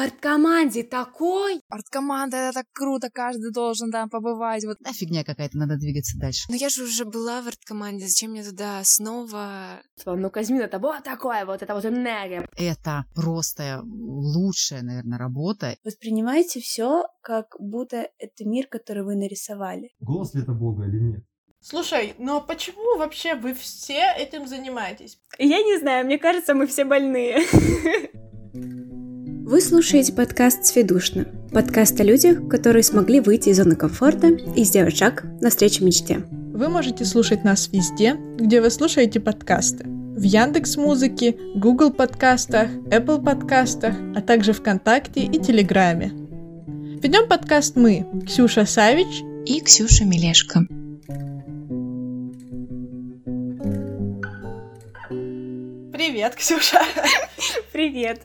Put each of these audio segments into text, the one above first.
в арт-команде такой. Арт-команда, это так круто, каждый должен там побывать. Вот. Да, фигня какая-то, надо двигаться дальше. Но я же уже была в арт-команде, зачем мне туда снова? Ну, Казмин, это вот такое вот, это вот энергия. Это просто лучшая, наверное, работа. Воспринимайте все, как будто это мир, который вы нарисовали. Голос ли это Бога или нет? Слушай, но почему вообще вы все этим занимаетесь? Я не знаю, мне кажется, мы все больные. Вы слушаете подкаст «Сведушно». Подкаст о людях, которые смогли выйти из зоны комфорта и сделать шаг навстречу мечте. Вы можете слушать нас везде, где вы слушаете подкасты. В Яндекс Музыке, Google подкастах, Apple подкастах, а также ВКонтакте и Телеграме. Ведем подкаст мы, Ксюша Савич и Ксюша Мелешко. Привет, Ксюша. Привет.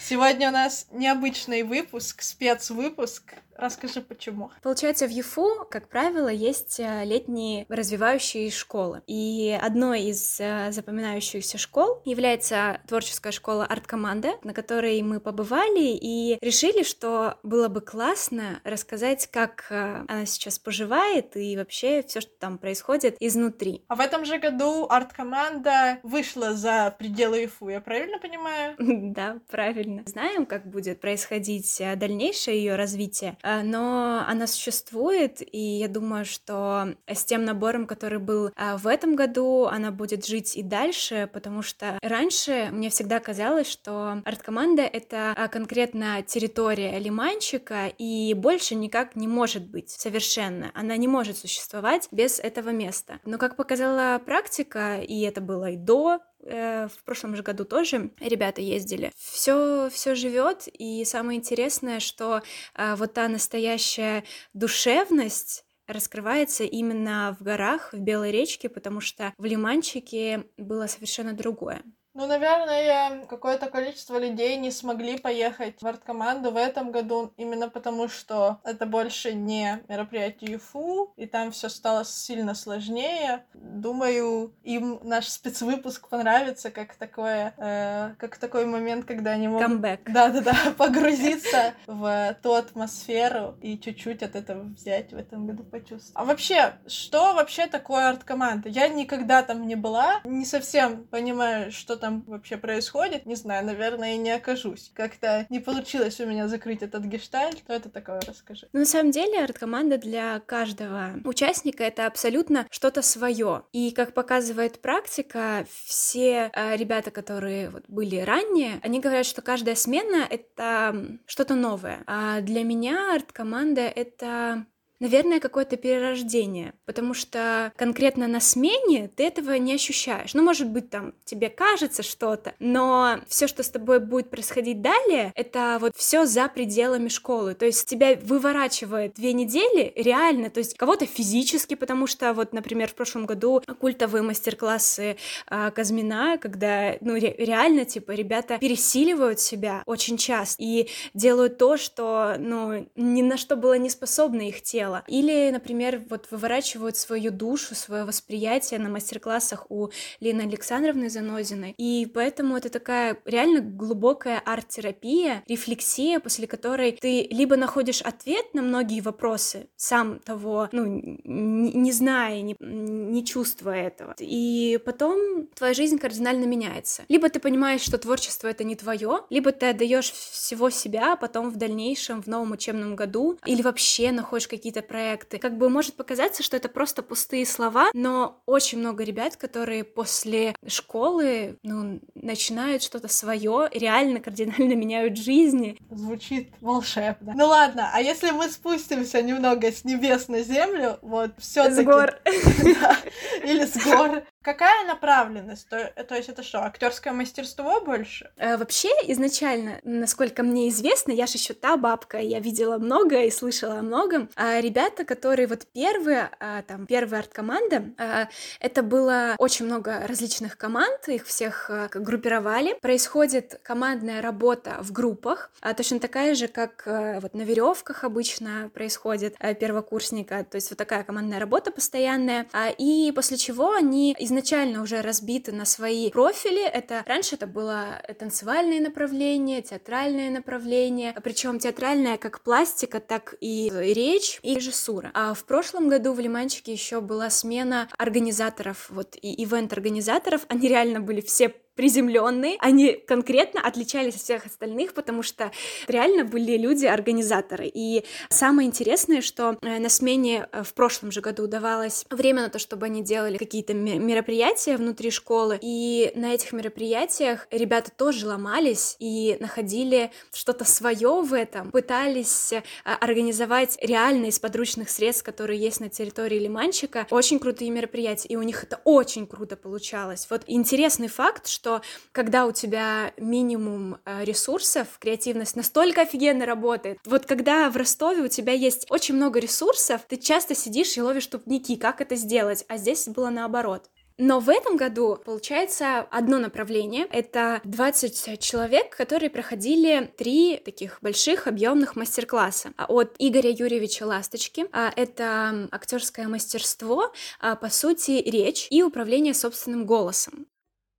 Сегодня у нас необычный выпуск, спецвыпуск. Расскажи, почему. Получается, в ЮФУ, как правило, есть э, летние развивающие школы. И одной из э, запоминающихся школ является творческая школа арт-команда, на которой мы побывали и решили, что было бы классно рассказать, как э, она сейчас поживает и вообще все, что там происходит изнутри. А в этом же году арт-команда вышла за пределы ЮФУ, я правильно понимаю? Да, правильно. Знаем, как будет происходить дальнейшее ее развитие, но она существует, и я думаю, что с тем набором, который был э, в этом году, она будет жить и дальше, потому что раньше мне всегда казалось, что арт-команда — это э, конкретно территория лиманчика, и больше никак не может быть совершенно. Она не может существовать без этого места. Но, как показала практика, и это было и до Э, в прошлом же году тоже ребята ездили. Все, все живет, и самое интересное, что э, вот та настоящая душевность раскрывается именно в горах, в Белой речке, потому что в Лиманчике было совершенно другое. Ну, наверное, какое-то количество людей не смогли поехать в арт-команду в этом году, именно потому что это больше не мероприятие ЮФУ, и там все стало сильно сложнее. Думаю, им наш спецвыпуск понравится, как такое, э, как такой момент, когда они могут... Камбэк. Да-да-да, погрузиться в ту атмосферу и чуть-чуть от этого взять в этом году почувствовать. А вообще, что вообще такое арт-команда? Я никогда там не была, не совсем понимаю, что там вообще происходит, не знаю, наверное, и не окажусь. Как-то не получилось у меня закрыть этот гештальт. Что это такое, расскажи. Ну, на самом деле, арт-команда для каждого участника — это абсолютно что-то свое. И, как показывает практика, все э, ребята, которые вот были ранее, они говорят, что каждая смена — это что-то новое. А для меня арт-команда — это наверное, какое-то перерождение, потому что конкретно на смене ты этого не ощущаешь. Ну, может быть, там тебе кажется что-то, но все, что с тобой будет происходить далее, это вот все за пределами школы. То есть тебя выворачивает две недели реально, то есть кого-то физически, потому что вот, например, в прошлом году культовые мастер-классы э, Казмина, когда, ну, ре- реально, типа, ребята пересиливают себя очень часто и делают то, что, ну, ни на что было не способно их тело тело. Или, например, вот выворачивают свою душу, свое восприятие на мастер-классах у Лены Александровны Занозиной. И поэтому это такая реально глубокая арт-терапия, рефлексия, после которой ты либо находишь ответ на многие вопросы, сам того, ну, не, не зная, не, не чувствуя этого. И потом твоя жизнь кардинально меняется. Либо ты понимаешь, что творчество это не твое, либо ты отдаешь всего себя, а потом в дальнейшем, в новом учебном году, или вообще находишь какие-то проекты. Как бы может показаться, что это просто пустые слова, но очень много ребят, которые после школы ну, начинают что-то свое, реально кардинально меняют жизни. Звучит волшебно. Ну ладно, а если мы спустимся немного с небес на землю, вот все С гор. Или с гор, Какая направленность? То, то есть это что, актерское мастерство больше? Э, вообще, изначально, насколько мне известно, я же еще та бабка, я видела много и слышала о многом. А ребята, которые вот первые, а, там, первая арт-команда, а, это было очень много различных команд, их всех а, группировали. Происходит командная работа в группах, точно такая же, как вот на веревках обычно происходит первокурсника, то есть вот такая командная работа постоянная, и после чего они изначально уже разбиты на свои профили, это раньше это было танцевальное направление, театральное направление, причем театральное как пластика, так и речь. И режиссура. А в прошлом году в Лиманчике еще была смена организаторов, вот и ивент-организаторов, они реально были все приземленные, они конкретно отличались от всех остальных, потому что реально были люди-организаторы. И самое интересное, что э, на смене э, в прошлом же году давалось время на то, чтобы они делали какие-то мероприятия внутри школы, и на этих мероприятиях ребята тоже ломались и находили что-то свое в этом, пытались э, организовать реально из подручных средств, которые есть на территории Лиманчика, очень крутые мероприятия, и у них это очень круто получалось. Вот интересный факт, что что когда у тебя минимум э, ресурсов, креативность настолько офигенно работает. Вот когда в Ростове у тебя есть очень много ресурсов, ты часто сидишь и ловишь тупники, как это сделать, а здесь было наоборот. Но в этом году получается одно направление. Это 20 человек, которые проходили три таких больших объемных мастер-класса от Игоря Юрьевича Ласточки. А, это актерское мастерство, а, по сути, речь и управление собственным голосом.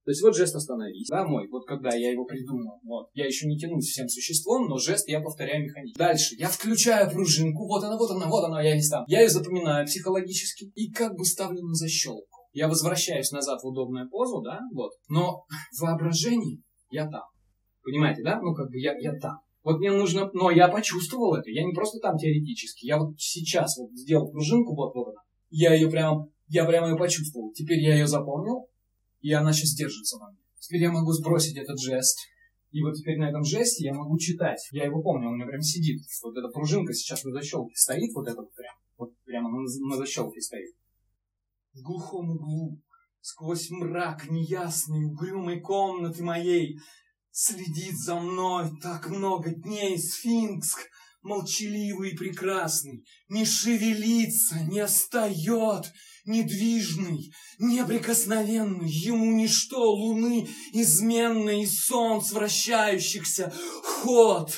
То есть вот жест «остановись», да, мой, вот когда я его придумал, вот, я еще не тянусь всем существом, но жест я повторяю механически. Дальше, я включаю пружинку, вот она, вот она, вот она, я весь там. Я ее запоминаю психологически и как бы ставлю на защелку. Я возвращаюсь назад в удобную позу, да, вот, но в воображении я там. Понимаете, да? Ну, как бы я, я там. Вот мне нужно, но я почувствовал это, я не просто там теоретически, я вот сейчас вот сделал пружинку, вот, вот она, я ее прям, я прямо ее почувствовал. Теперь я ее запомнил, и она сейчас держится во мне. Теперь я могу сбросить этот жест. И вот теперь на этом жесте я могу читать. Я его помню, он у меня прям сидит. Вот эта пружинка сейчас на защелке стоит, вот эта вот прям. Вот прямо на, на защелке стоит. В глухом углу, сквозь мрак неясный, угрюмой комнаты моей, следит за мной так много дней сфинкс, молчаливый и прекрасный, не шевелится, не встает, недвижный, неприкосновенный, ему ничто луны изменный, солнц вращающихся, ход.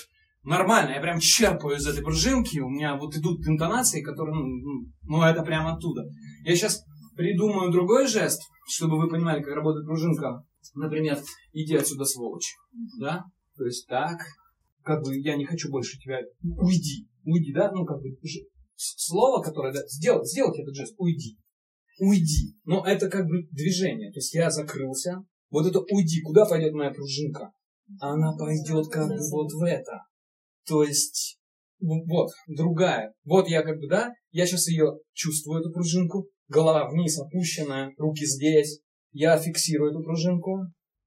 Нормально, я прям черпаю из этой пружинки, у меня вот идут интонации, которые, ну, ну, ну это прям оттуда. Я сейчас придумаю другой жест, чтобы вы понимали, как работает пружинка. Например, иди отсюда, сволочь. Да? То есть так, как бы я не хочу больше тебя, уйди, уйди, да, ну как бы слово, которое, да, сделать, сделать этот жест, уйди уйди. Но это как бы движение. То есть я закрылся. Вот это уйди. Куда пойдет моя пружинка? Она пойдет как бы вот в это. То есть вот, другая. Вот я как бы, да, я сейчас ее чувствую, эту пружинку. Голова вниз опущенная, руки здесь. Я фиксирую эту пружинку,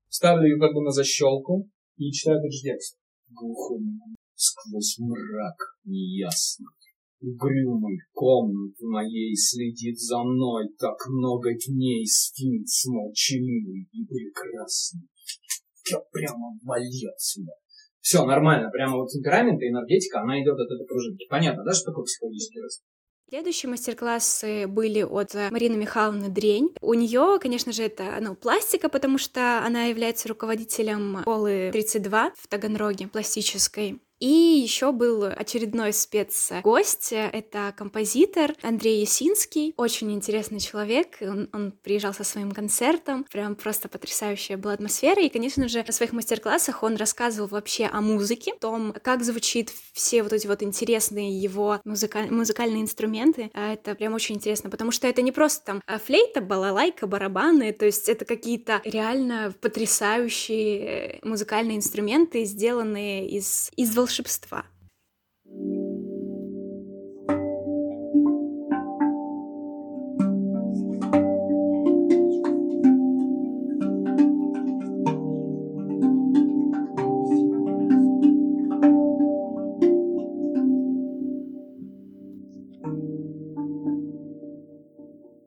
ставлю ее как бы на защелку и читаю этот же. Глухом сквозь мрак неясно Угрюмый комнат моей следит за мной так много дней сфинкс молчаливый и прекрасный. Я прямо валил сюда. Все нормально, прямо вот темперамент и энергетика, она идет от этой пружинки. Понятно, да, что такое психологический рост? Следующие мастер-классы были от Марины Михайловны Дрень. У нее, конечно же, это ну, пластика, потому что она является руководителем школы 32 в Таганроге, пластической. И еще был очередной спецгость, это композитор Андрей Ясинский, очень интересный человек, он, он приезжал со своим концертом, прям просто потрясающая была атмосфера, и, конечно же, на своих мастер-классах он рассказывал вообще о музыке, о том, как звучит все вот эти вот интересные его музыка... музыкальные инструменты, а это прям очень интересно, потому что это не просто там а, флейта, балалайка, барабаны, то есть это какие-то реально потрясающие музыкальные инструменты, сделанные из, из волшебства волшебства.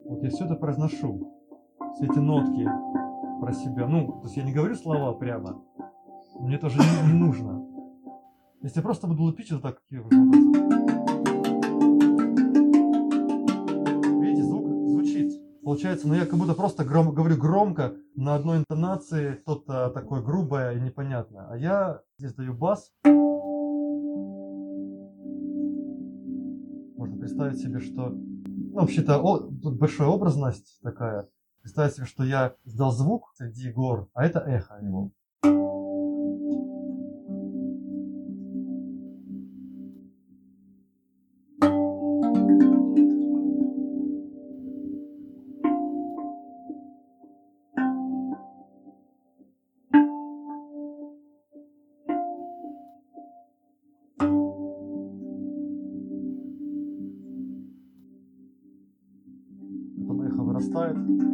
Вот я все это произношу, все эти нотки про себя. Ну, то есть я не говорю слова прямо, мне тоже не, не нужно. Если я просто буду лупить, это так. Видите, звук звучит. Получается, но ну, я как будто просто гром, говорю громко, на одной интонации, что-то такое грубое и непонятное. А я здесь даю бас. Можно представить себе, что... Ну, вообще-то, о, тут большая образность такая. Представить себе, что я издал звук среди гор, а это эхо его.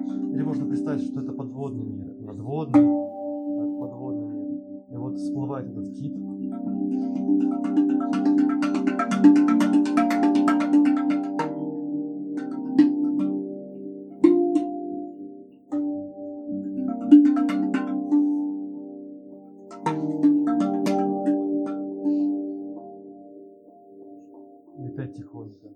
Или можно представить, что это подводный мир. Надводный, подводный мир. И вот всплывает этот кит. И опять тихонько.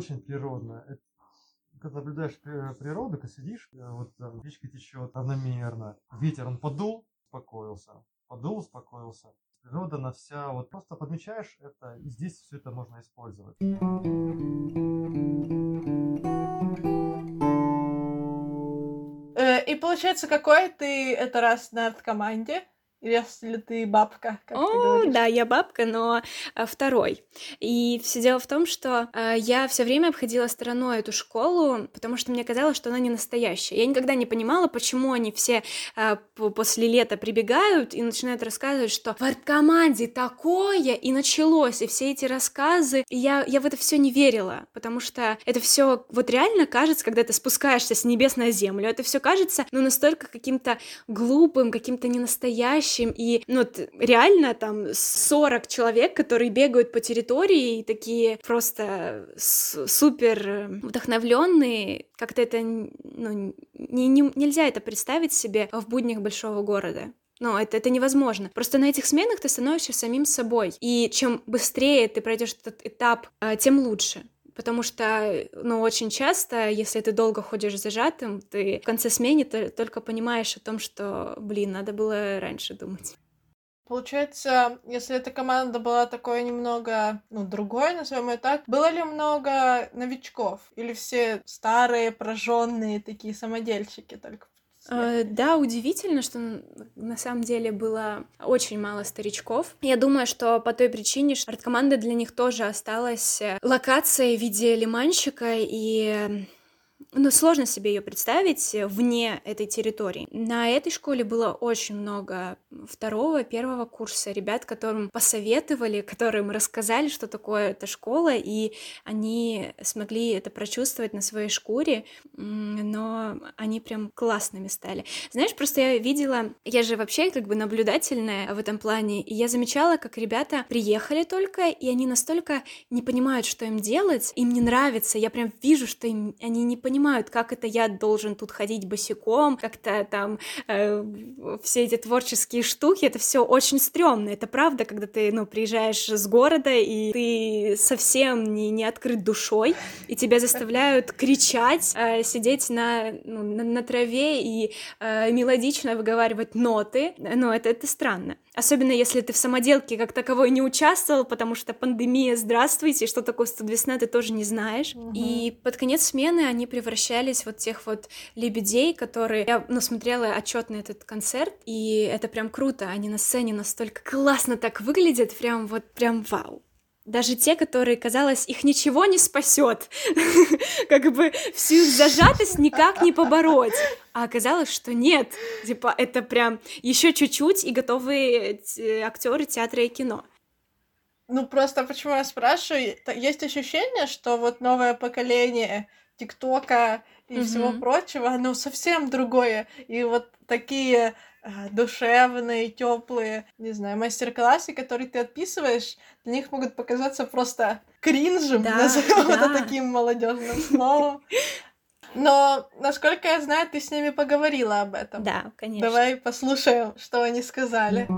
Очень природно. Это- Когда наблюдаешь при- природу, когда сидишь, э, вот там речка течет равномерно. Ветер, он подул, успокоился. Подул, успокоился. Природа на вся, вот просто подмечаешь это, и здесь все это можно использовать. Э, И получается, какой ты это раз на команде? Если ты бабка, как ты О, говоришь. да, я бабка, но а, второй. И все дело в том, что а, я все время обходила стороной эту школу, потому что мне казалось, что она не настоящая. Я никогда не понимала, почему они все а, после лета прибегают и начинают рассказывать, что в арт-команде такое, и началось, и все эти рассказы. И я, я в это все не верила, потому что это все вот реально кажется, когда ты спускаешься с небес на землю, это все кажется, ну, настолько каким-то глупым, каким-то ненастоящим, и, ну, реально там 40 человек, которые бегают по территории и такие просто супер вдохновленные, как-то это, ну, не, не- нельзя это представить себе в буднях большого города. Ну, это, это невозможно. Просто на этих сменах ты становишься самим собой. И чем быстрее ты пройдешь этот этап, а, тем лучше. Потому что, ну, очень часто, если ты долго ходишь зажатым, ты в конце смены только понимаешь о том, что, блин, надо было раньше думать. Получается, если эта команда была такой немного, ну, другой, назовем ее так, было ли много новичков? Или все старые, прожженные такие самодельщики только? Э, Да, удивительно, что на самом деле было очень мало старичков. Я думаю, что по той причине, что арт-команда для них тоже осталась э, локацией в виде лиманщика, и ну, сложно себе ее представить э, вне этой территории. На этой школе было очень много второго, первого курса ребят, которым посоветовали, которым рассказали, что такое эта школа, и они смогли это прочувствовать на своей шкуре, но они прям классными стали. Знаешь, просто я видела, я же вообще как бы наблюдательная в этом плане, и я замечала, как ребята приехали только, и они настолько не понимают, что им делать, им не нравится, я прям вижу, что им, они не понимают, как это я должен тут ходить босиком, как-то там э, все эти творческие штуки, это все очень стрёмно, это правда, когда ты, ну, приезжаешь с города, и ты совсем не, не открыт душой, и тебя заставляют кричать, э, сидеть на, ну, на, на траве и э, мелодично выговаривать ноты, ну, это, это странно. Особенно если ты в самоделке как таковой не участвовал, потому что пандемия, здравствуйте, что такое студ весна, ты тоже не знаешь. И под конец смены они превращались вот тех вот лебедей, которые... Я, ну, смотрела отчет на этот концерт, и это прям круто. Они на сцене настолько классно так выглядят, прям вот, прям вау. Даже те, которые, казалось, их ничего не спасет, как бы всю их зажатость никак не побороть. А оказалось, что нет. Типа, это прям еще чуть-чуть и готовые актеры театра и кино. Ну, просто почему я спрашиваю, есть ощущение, что вот новое поколение ТикТока и Мгм. всего прочего, оно совсем другое. И вот такие душевные, теплые, не знаю, мастер-классы, которые ты отписываешь, для них могут показаться просто кринжем, Да, назовем это да. таким молодежным словом. Но, насколько я знаю, ты с ними поговорила об этом. Да, конечно. Давай послушаем, что они сказали.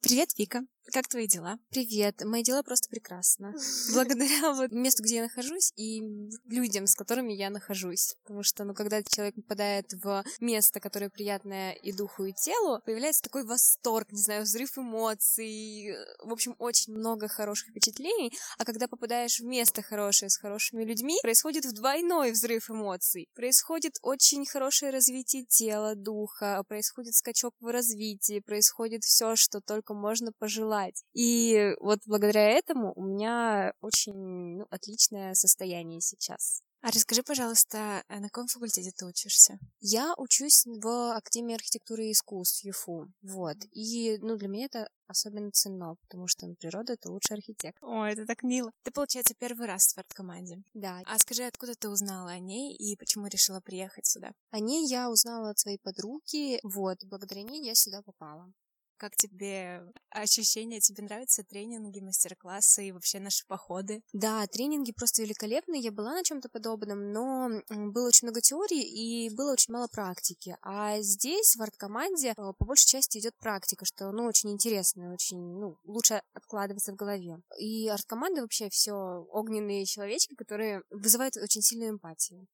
Привет, Вика. Как твои дела? Привет. Мои дела просто прекрасно. Благодаря вот месту, где я нахожусь, и людям, с которыми я нахожусь. Потому что, ну, когда человек попадает в место, которое приятное и духу, и телу, появляется такой восторг, не знаю, взрыв эмоций, в общем, очень много хороших впечатлений. А когда попадаешь в место хорошее с хорошими людьми, происходит двойной взрыв эмоций. Происходит очень хорошее развитие тела, духа, происходит скачок в развитии, происходит все, что только можно пожелать желать. И вот благодаря этому у меня очень ну, отличное состояние сейчас. А расскажи, пожалуйста, а на каком факультете ты учишься? Я учусь в Академии архитектуры и искусств ЮФУ. Вот. И, ну, для меня это особенно ценно, потому что ну, природа — это лучший архитектор. О, это так мило. Ты, получается, первый раз в арт-команде. Да. А скажи, откуда ты узнала о ней и почему решила приехать сюда? О ней я узнала от своей подруги, вот. Благодаря ней я сюда попала. Как тебе ощущения? Тебе нравятся тренинги, мастер-классы и вообще наши походы? Да, тренинги просто великолепные. Я была на чем-то подобном, но было очень много теории и было очень мало практики. А здесь, в арт-команде, э, по большей части идет практика, что, ну, очень интересно, очень, ну, лучше откладывается в голове. И арт-команда вообще все огненные человечки, которые вызывают очень сильную эмпатию.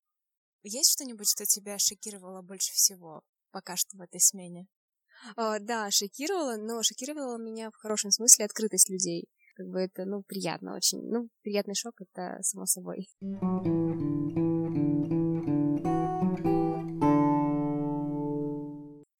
Есть что-нибудь, что тебя шокировало больше всего пока что в этой смене? А, да, шокировала, но шокировала меня в хорошем смысле открытость людей. Как бы это, ну, приятно очень. Ну, приятный шок, это само собой.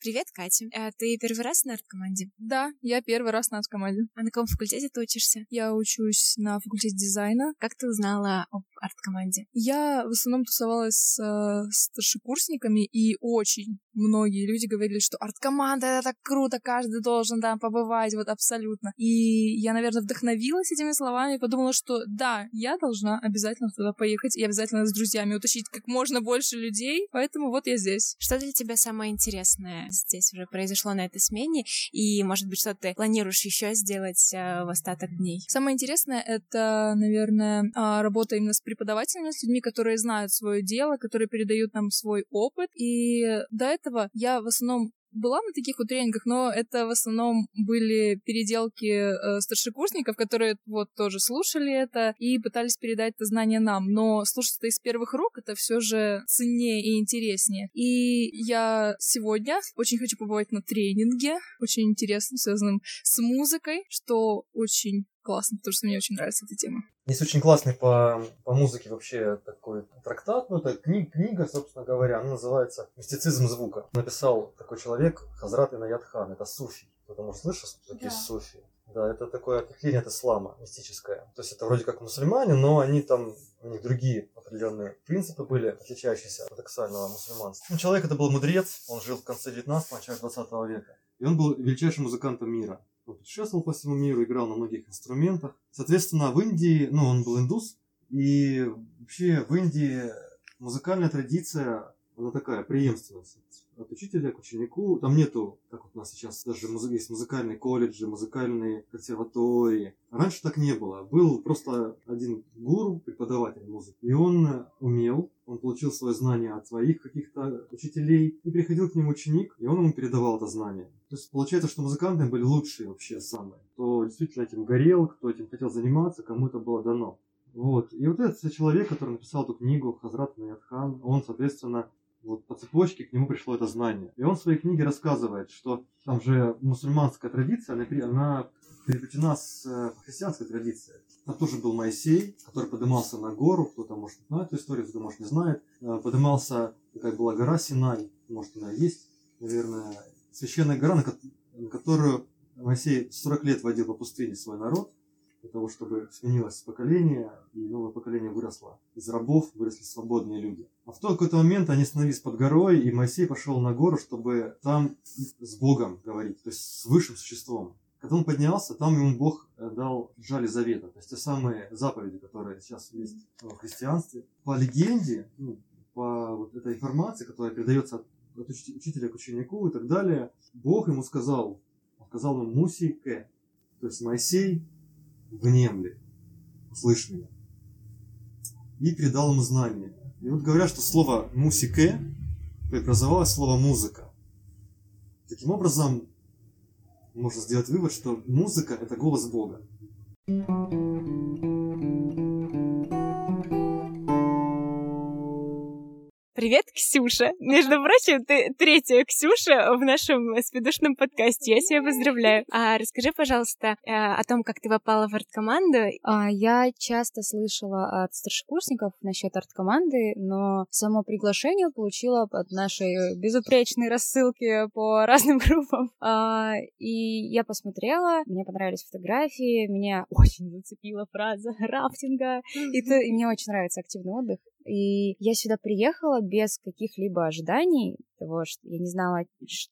Привет, Катя. А ты первый раз на арт-команде? Да, я первый раз на арт-команде. А на каком факультете ты учишься? Я учусь на факультете дизайна. Как ты узнала об арт-команде? Я в основном тусовалась с э, старшекурсниками, и очень многие люди говорили, что арт-команда — это так круто, каждый должен там побывать, вот абсолютно. И я, наверное, вдохновилась этими словами и подумала, что да, я должна обязательно туда поехать и обязательно с друзьями утащить как можно больше людей, поэтому вот я здесь. Что для тебя самое интересное здесь уже произошло на этой смене, и, может быть, что ты планируешь еще сделать э, в остаток дней? Самое интересное — это, наверное, а, работа именно с преподавателями, с людьми, которые знают свое дело, которые передают нам свой опыт. И до этого я в основном была на таких вот тренингах, но это в основном были переделки э, старшекурсников, которые вот тоже слушали это и пытались передать это знание нам. Но слушать это из первых рук это все же ценнее и интереснее. И я сегодня очень хочу побывать на тренинге, очень интересном, связанном с музыкой, что очень классно, потому что мне очень нравится эта тема. Есть очень классный по, по музыке вообще такой трактат, ну это кни, книга, собственно говоря, она называется «Мистицизм звука». Написал такой человек Хазрат Инаят Хан, это суфий. Потому что слышал, что такие да. суфи? Да, это такое ответвление от ислама мистическое. То есть это вроде как мусульмане, но они там, у них другие определенные принципы были, отличающиеся от ортодоксального мусульманства. Ну, человек это был мудрец, он жил в конце 19 начале 20 века. И он был величайшим музыкантом мира. Он путешествовал по всему миру, играл на многих инструментах. Соответственно, в Индии, ну, он был индус, и вообще в Индии музыкальная традиция, она такая, преемственность от учителя к ученику. Там нету, как вот у нас сейчас даже есть музыкальные колледжи, музыкальные консерватории. Раньше так не было. Был просто один гуру, преподаватель музыки. И он умел, он получил свое знание от своих каких-то учителей. И приходил к нему ученик, и он ему передавал это знание. То есть получается, что музыканты были лучшие вообще самые. Кто действительно этим горел, кто этим хотел заниматься, кому это было дано. Вот. И вот этот человек, который написал эту книгу, Хазрат Наядхан, он, соответственно, вот по цепочке к нему пришло это знание. И он в своей книге рассказывает, что там же мусульманская традиция, она, она переплетена с э, христианской традицией. Там тоже был Моисей, который поднимался на гору, кто-то, может, знает эту историю, кто-то, может, не знает. Э, поднимался, такая была гора Синай, может, она есть, наверное, священная гора, на которую Моисей 40 лет водил по пустыне свой народ для того, чтобы сменилось поколение, и новое поколение выросло. Из рабов выросли свободные люди. А в тот какой-то момент они остановились под горой, и Моисей пошел на гору, чтобы там с Богом говорить, то есть с высшим существом. Когда он поднялся, там ему Бог дал жали завета, то есть те самые заповеди, которые сейчас есть в христианстве. По легенде, ну, по вот этой информации, которая передается от, учителя к ученику и так далее, Бог ему сказал, сказал ему Муси К, то есть Моисей внемли. слышь меня. И передал ему знания. И вот говорят, что слово «мусике» преобразовалось в слово «музыка». Таким образом, можно сделать вывод, что музыка – это голос Бога. Привет, Ксюша. Между прочим, ты третья Ксюша в нашем спидушном подкасте. Я тебя поздравляю. А расскажи, пожалуйста, э, о том, как ты попала в арт-команду. А, я часто слышала от старшекурсников насчет арт-команды, но само приглашение получила от нашей безупречной рассылки по разным группам. А, и я посмотрела, мне понравились фотографии, меня очень зацепила фраза рафтинга, и, то, и мне очень нравится активный отдых. И я сюда приехала без каких-либо ожиданий, того, что я не знала,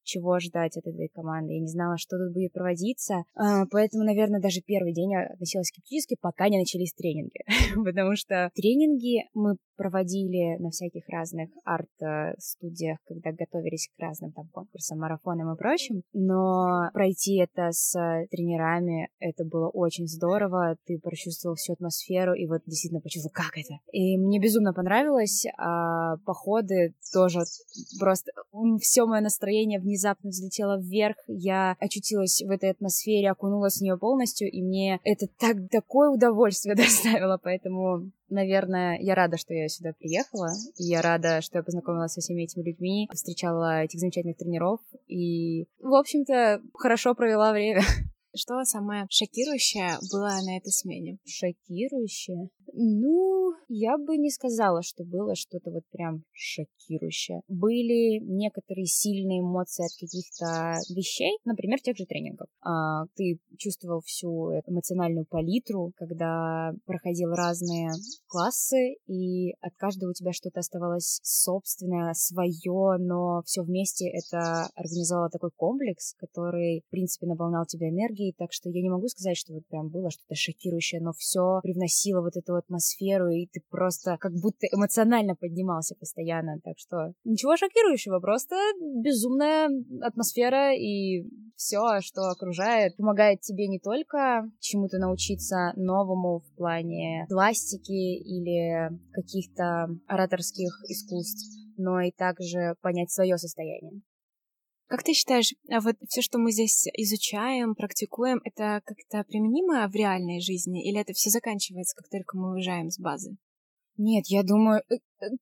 чего ожидать от этой команды, я не знала, что тут будет проводиться, а, поэтому, наверное, даже первый день я относилась скептически, пока не начались тренинги, потому что тренинги мы проводили на всяких разных арт-студиях, когда готовились к разным там конкурсам, марафонам и прочим, но пройти это с тренерами, это было очень здорово, ты прочувствовал всю атмосферу и вот действительно почувствовал, как это. И мне безумно понравилось, а походы тоже просто все мое настроение внезапно взлетело вверх, я очутилась в этой атмосфере, окунулась в нее полностью, и мне это так такое удовольствие доставило, поэтому Наверное, я рада, что я сюда приехала, и я рада, что я познакомилась со всеми этими людьми, встречала этих замечательных тренеров, и, в общем-то, хорошо провела время. Что самое шокирующее было на этой смене? Шокирующее? Ну, я бы не сказала, что было что-то вот прям шокирующее. Были некоторые сильные эмоции от каких-то вещей, например, тех же тренингов. А, ты чувствовал всю эмоциональную палитру, когда проходил разные классы, и от каждого у тебя что-то оставалось собственное, свое, но все вместе это организовало такой комплекс, который, в принципе, наполнял тебя энергией, так что я не могу сказать, что вот прям было что-то шокирующее, но все привносило вот эту атмосферу, и ты просто как будто эмоционально поднимался постоянно. Так что ничего шокирующего, просто безумная атмосфера и все, что окружает, помогает тебе не только чему-то научиться новому в плане пластики или каких-то ораторских искусств, но и также понять свое состояние. Как ты считаешь, а вот все, что мы здесь изучаем, практикуем, это как-то применимо в реальной жизни, или это все заканчивается, как только мы уезжаем с базы? Нет, я думаю, э,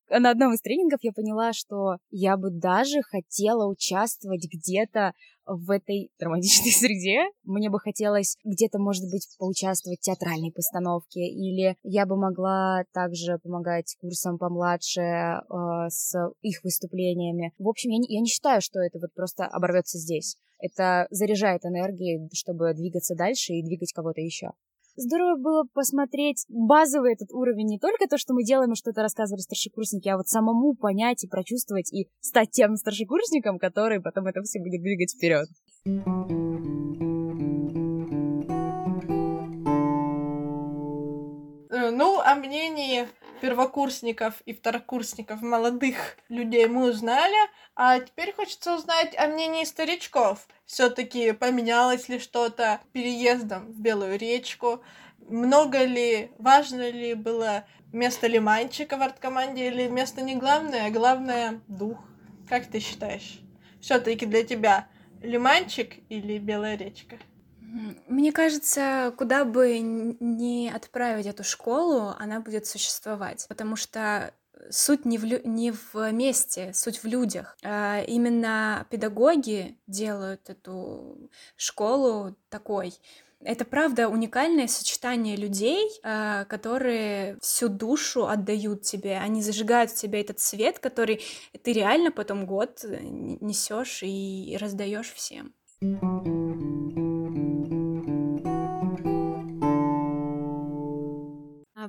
э, на одном из тренингов я поняла, что я бы даже хотела участвовать где-то в этой драматичной среде. Мне бы хотелось где-то, может быть, поучаствовать в театральной постановке, или я бы могла также помогать курсам помладше э, с их выступлениями. В общем, я не, я не считаю, что это вот просто оборвется здесь. Это заряжает энергией, чтобы двигаться дальше и двигать кого-то еще. Здорово было посмотреть базовый этот уровень, не только то, что мы делаем и что-то рассказывали старшекурсники, а вот самому понять и прочувствовать и стать тем старшекурсником, который потом это все будет двигать вперед. Э, ну, о мнении первокурсников и второкурсников, молодых людей мы узнали, а теперь хочется узнать о мнении старичков. Все-таки поменялось ли что-то переездом в Белую речку? Много ли, важно ли было место лиманчика в арткоманде или место не главное, а главное дух? Как ты считаешь? Все-таки для тебя лиманчик или Белая речка? Мне кажется, куда бы ни отправить эту школу, она будет существовать, потому что суть не в, лю- не в месте, суть в людях. А именно педагоги делают эту школу такой. Это правда уникальное сочетание людей, а, которые всю душу отдают тебе. Они зажигают в тебе этот свет, который ты реально потом год несешь и раздаешь всем.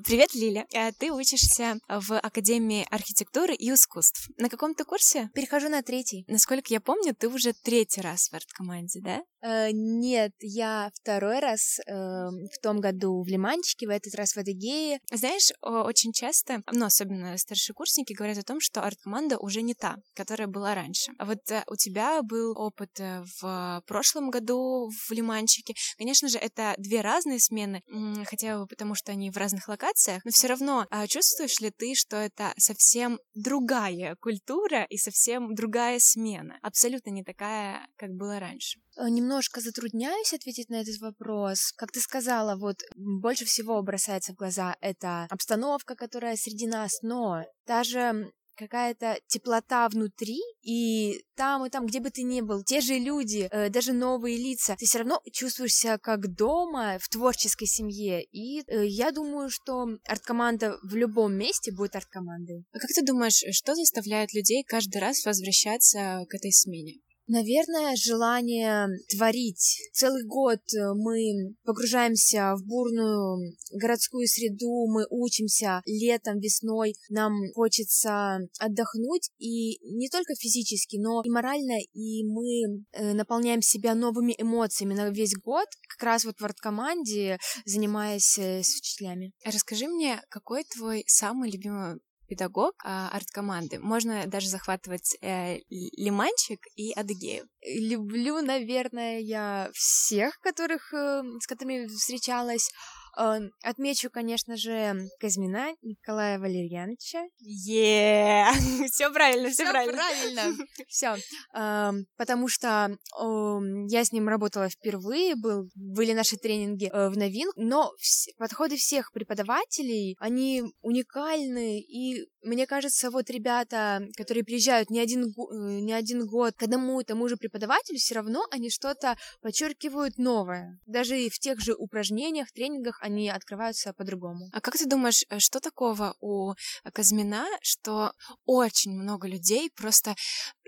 Привет, Лиля. Э, ты учишься в Академии архитектуры и искусств. На каком ты курсе? Перехожу на третий. Насколько я помню, ты уже третий раз в арт-команде, да? Э, нет, я второй раз э, в том году в Лиманчике, в этот раз в Адыгее. Знаешь, очень часто, ну, особенно старшекурсники говорят о том, что арт-команда уже не та, которая была раньше. А вот э, у тебя был опыт э, в прошлом году в Лиманчике. Конечно же, это две разные смены, хотя бы потому, что они в разных локациях, но все равно а чувствуешь ли ты, что это совсем другая культура и совсем другая смена, абсолютно не такая, как было раньше? Э, немножко затрудняюсь ответить на этот вопрос. Как ты сказала, вот больше всего бросается в глаза это обстановка, которая среди нас, но даже какая-то теплота внутри, и там и там, где бы ты ни был, те же люди, э, даже новые лица, ты все равно чувствуешь себя как дома в творческой семье. И э, я думаю, что арт-команда в любом месте будет арт-командой. А как ты думаешь, что заставляет людей каждый раз возвращаться к этой смене? Наверное, желание творить. Целый год э, мы погружаемся в бурную городскую среду, мы учимся летом, весной, нам хочется отдохнуть, и не только физически, но и морально, и мы э, наполняем себя новыми эмоциями на весь год, как раз вот в арт-команде, занимаясь э, с учителями. Расскажи мне, какой твой самый любимый педагог а, арт-команды. Можно даже захватывать э, Лиманчик и Адыгею. Люблю, наверное, я всех, которых, э, с которыми встречалась. Э, отмечу, конечно же, Казьмина Николая Валерьяновича. Е, все правильно, все правильно. правильно, все, потому что я с ним работала впервые, был, были наши тренинги э, в новинку, но подходы всех преподавателей, они уникальны, и мне кажется, вот ребята, которые приезжают не один, э, не один год к одному и тому же преподавателю, все равно они что-то подчеркивают новое. Даже и в тех же упражнениях, тренингах они открываются по-другому. А как ты думаешь, э, что такого у Казмина, что очень много людей просто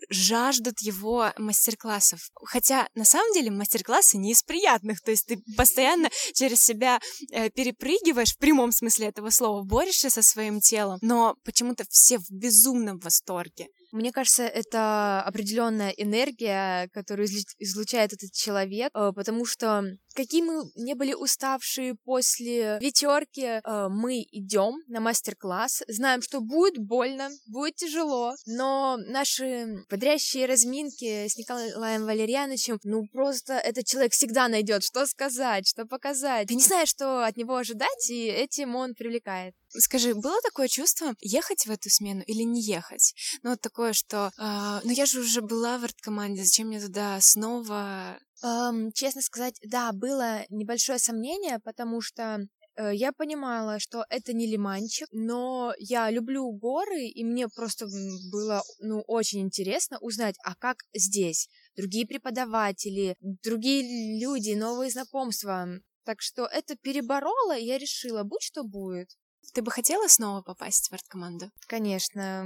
жаждут его мастер-классов? Хотя на самом деле мастер-классы не из приятных, то есть ты постоянно через себя э, перепрыгиваешь в прямом смысле этого слова, борешься со своим телом, но почему-то все в безумном восторге. Мне кажется, это определенная энергия, которую излучает этот человек, э, потому что какие мы не были уставшие после вечерки, э, мы идем на мастер-класс, знаем, что будет больно, будет тяжело, но наши бодрящие разминки с Николаем Валерьяновичем, ну просто этот человек всегда найдет, что сказать, что показать. Ты не знаешь, что от него ожидать, и этим он привлекает. Скажи, было такое чувство ехать в эту смену или не ехать? Ну, вот такое, что э, ну я же уже была в арт-команде, зачем мне туда снова? Эм, честно сказать, да, было небольшое сомнение, потому что э, я понимала, что это не лиманчик, но я люблю горы, и мне просто было ну, очень интересно узнать, а как здесь? Другие преподаватели, другие люди, новые знакомства. Так что это переборола, и я решила, будь что будет. Ты бы хотела снова попасть в арт-команду? Конечно.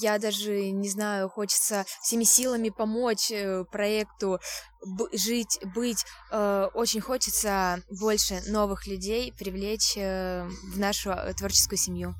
Я даже не знаю, хочется всеми силами помочь э, проекту жить, быть. Э, очень хочется больше новых людей привлечь э, в нашу творческую семью.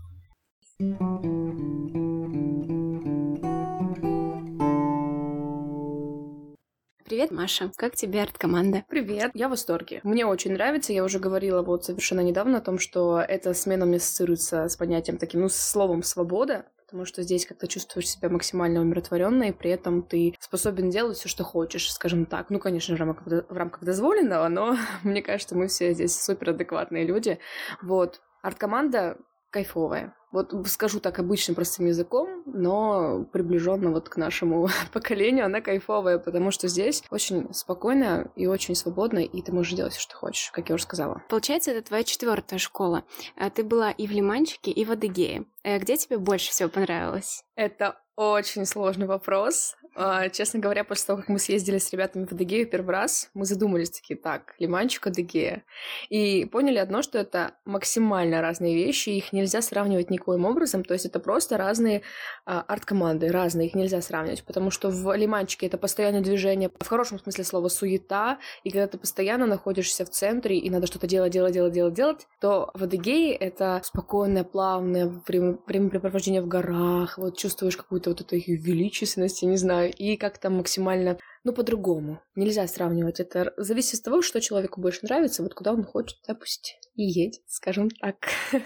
Привет, Маша. Как тебе арт-команда? Привет, я в восторге. Мне очень нравится. Я уже говорила вот совершенно недавно о том, что эта смена меня ассоциируется с понятием таким, ну, словом «свобода», потому что здесь как-то чувствуешь себя максимально умиротворенно, и при этом ты способен делать все, что хочешь, скажем так. Ну, конечно, в рамках, в рамках дозволенного, но мне кажется, мы все здесь суперадекватные люди. Вот. Арт-команда кайфовая. Вот скажу так обычным простым языком, но приближенно вот к нашему поколению она кайфовая, потому что здесь очень спокойно и очень свободно, и ты можешь делать все, что хочешь, как я уже сказала. Получается, это твоя четвертая школа. А ты была и в Лиманчике, и в Адыгее. Э, где тебе больше всего понравилось? Это очень сложный вопрос. А, честно говоря, после того, как мы съездили с ребятами в Адыгею первый раз, мы задумались такие, так, Лиманчик, Адыгея. И поняли одно, что это максимально разные вещи, их нельзя сравнивать никоим образом, то есть это просто разные а, арт-команды, разные, их нельзя сравнивать, потому что в Лиманчике это постоянное движение, в хорошем смысле слова, суета, и когда ты постоянно находишься в центре, и надо что-то делать, делать, делать, делать, делать, то в Адыгее это спокойное, плавное времяпрепровождение в горах, вот чувствуешь какую-то вот эту их величественность, я не знаю, и как-то максимально ну, по-другому. Нельзя сравнивать. Это зависит от того, что человеку больше нравится, вот куда он хочет, допустим, и едет, скажем так.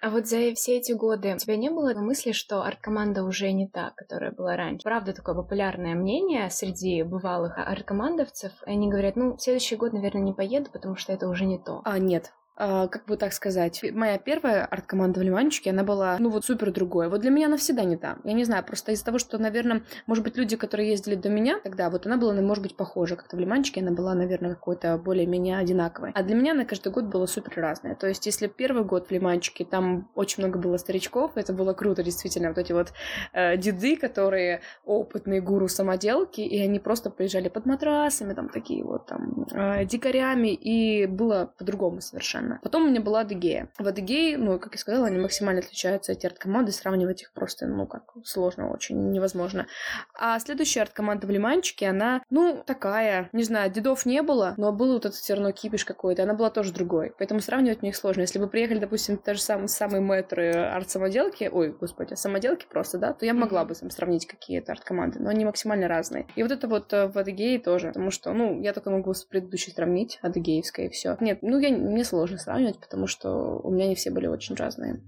А вот за все эти годы у тебя не было мысли, что арт-команда уже не та, которая была раньше? Правда, такое популярное мнение среди бывалых арт-командовцев. Они говорят, ну, в следующий год, наверное, не поеду, потому что это уже не то. А, нет, а, как бы так сказать, моя первая арт-команда в Лиманчике, она была, ну вот супер другой. Вот для меня она всегда не та. Я не знаю, просто из-за того, что, наверное, может быть, люди, которые ездили до меня тогда, вот она была, может быть, похожа. Как-то в Лиманчике она была, наверное, какой-то более-менее одинаковой. А для меня она каждый год была супер разная. То есть, если первый год в Лиманчике, там очень много было старичков, это было круто, действительно, вот эти вот э, деды, которые опытные гуру самоделки, и они просто приезжали под матрасами, там такие вот там э, дикарями, и было по-другому совершенно совершенно. Потом у меня была Адыгея. В Адыгее, ну, как я сказала, они максимально отличаются, эти арт-команды, сравнивать их просто, ну, как сложно очень, невозможно. А следующая арт-команда в Лиманчике, она, ну, такая, не знаю, дедов не было, но был вот этот все равно кипиш какой-то, она была тоже другой. Поэтому сравнивать мне их сложно. Если бы приехали, допустим, те же самые, самые мэтры арт-самоделки, ой, господи, самоделки просто, да, то я могла бы там сравнить какие-то арт-команды, но они максимально разные. И вот это вот э, в Адыгее тоже, потому что, ну, я только могу с предыдущей сравнить, Адыгеевской и все. Нет, ну, я, мне сложно сравнивать, потому что у меня не все были очень разные.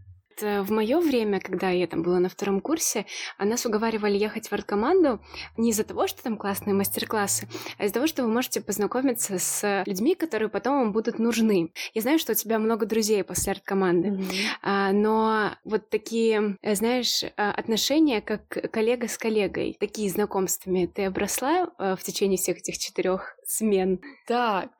Э, в мое время, когда я там была на втором курсе, нас уговаривали ехать в арт-команду не из-за того, что там классные мастер-классы, а из-за того, что вы можете познакомиться с людьми, которые потом вам будут нужны. Я знаю, что у тебя много друзей после арт-команды, mm-hmm. но вот такие, э, знаешь, а, отношения, как коллега с коллегой, такие знакомствами ты обросла э, в течение всех этих четырех смен? Так,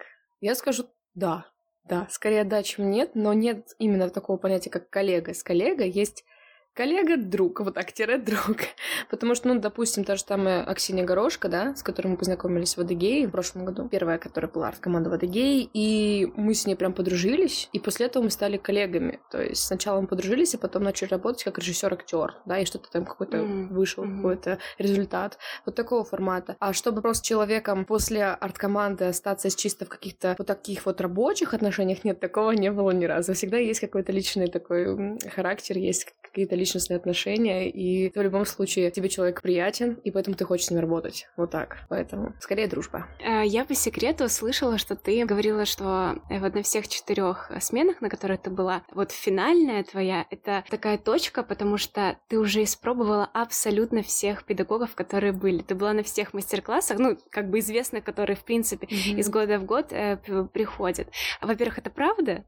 я скажу да. Да, скорее да, чем нет, но нет именно такого понятия, как коллега. С коллегой есть коллега-друг, вот так, тире-друг. Потому что, ну, допустим, та же самая Аксинья Горошка, да, с которой мы познакомились в Адыгее в прошлом году, первая, которая была в команде в Адыгее, и мы с ней прям подружились, и после этого мы стали коллегами. То есть сначала мы подружились, а потом начали работать как режиссер-актер, да, и что-то там какой-то mm-hmm. вышел, mm-hmm. какой-то результат. Вот такого формата. А чтобы просто человеком после арт-команды остаться чисто в каких-то вот таких вот рабочих отношениях, нет, такого не было ни разу. Всегда есть какой-то личный такой характер, есть какие-то личностные отношения, и в любом случае тебе человек приятен, и поэтому ты хочешь с ним работать. Вот так. Поэтому скорее дружба. Э, я по секрету слышала, что ты говорила, что э, вот на всех четырех сменах, на которых ты была, вот финальная твоя, это такая точка, потому что ты уже испробовала абсолютно всех педагогов, которые были. Ты была на всех мастер-классах, ну, как бы известно, которые, в принципе, mm-hmm. из года в год э, приходят. Во-первых, это правда?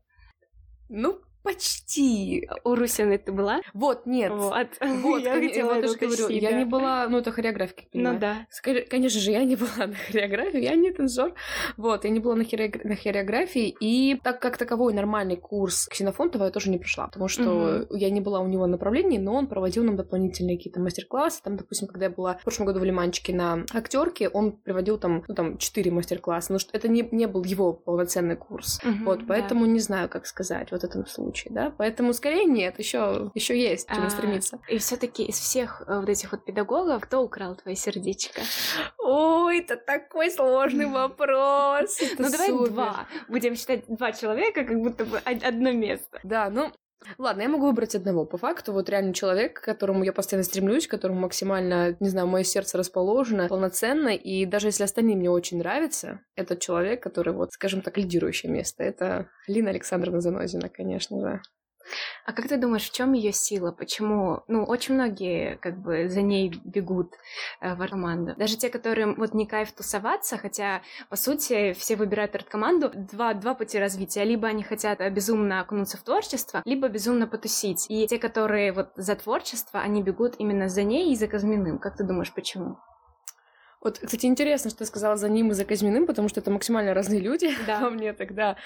Ну, Почти. У Русины ты была? Вот, нет. Вот, вот я хотела вот говорю, да. я не была, ну, это хореография, Ну да. Скорее, конечно же, я не была на хореографии, я не танцор. Вот, я не была на, хореограф... на хореографии, и так как таковой нормальный курс Ксенофонтова я тоже не пришла, потому что угу. я не была у него на направлении, но он проводил нам дополнительные какие-то мастер-классы. Там, допустим, когда я была в прошлом году в Лиманчике на актерке, он приводил там, ну, там, четыре мастер-класса, но что это не, не был его полноценный курс. Угу, вот, поэтому да. не знаю, как сказать в этом случае случае, да, поэтому скорее нет, еще еще есть к чему а, стремиться. И все-таки из всех э, вот этих вот педагогов, кто украл твое сердечко? Ой, это такой сложный вопрос. Ну давай два. Будем считать два человека, как будто бы одно место. Да, ну Ладно, я могу выбрать одного. По факту, вот реально человек, к которому я постоянно стремлюсь, к которому максимально, не знаю, мое сердце расположено полноценно, и даже если остальные мне очень нравятся, этот человек, который вот, скажем так, лидирующее место, это Лина Александровна Занозина, конечно же. А как ты думаешь, в чем ее сила? Почему? Ну, очень многие как бы за ней бегут э, в команду. Даже те, которые вот не кайф тусоваться, хотя, по сути, все выбирают арт-команду. Два, два пути развития. Либо они хотят э, безумно окунуться в творчество, либо безумно потусить. И те, которые вот за творчество, они бегут именно за ней и за Казминым. Как ты думаешь, почему? Вот, кстати, интересно, что ты сказала за ним и за Казьминым, потому что это максимально разные люди да. мне тогда.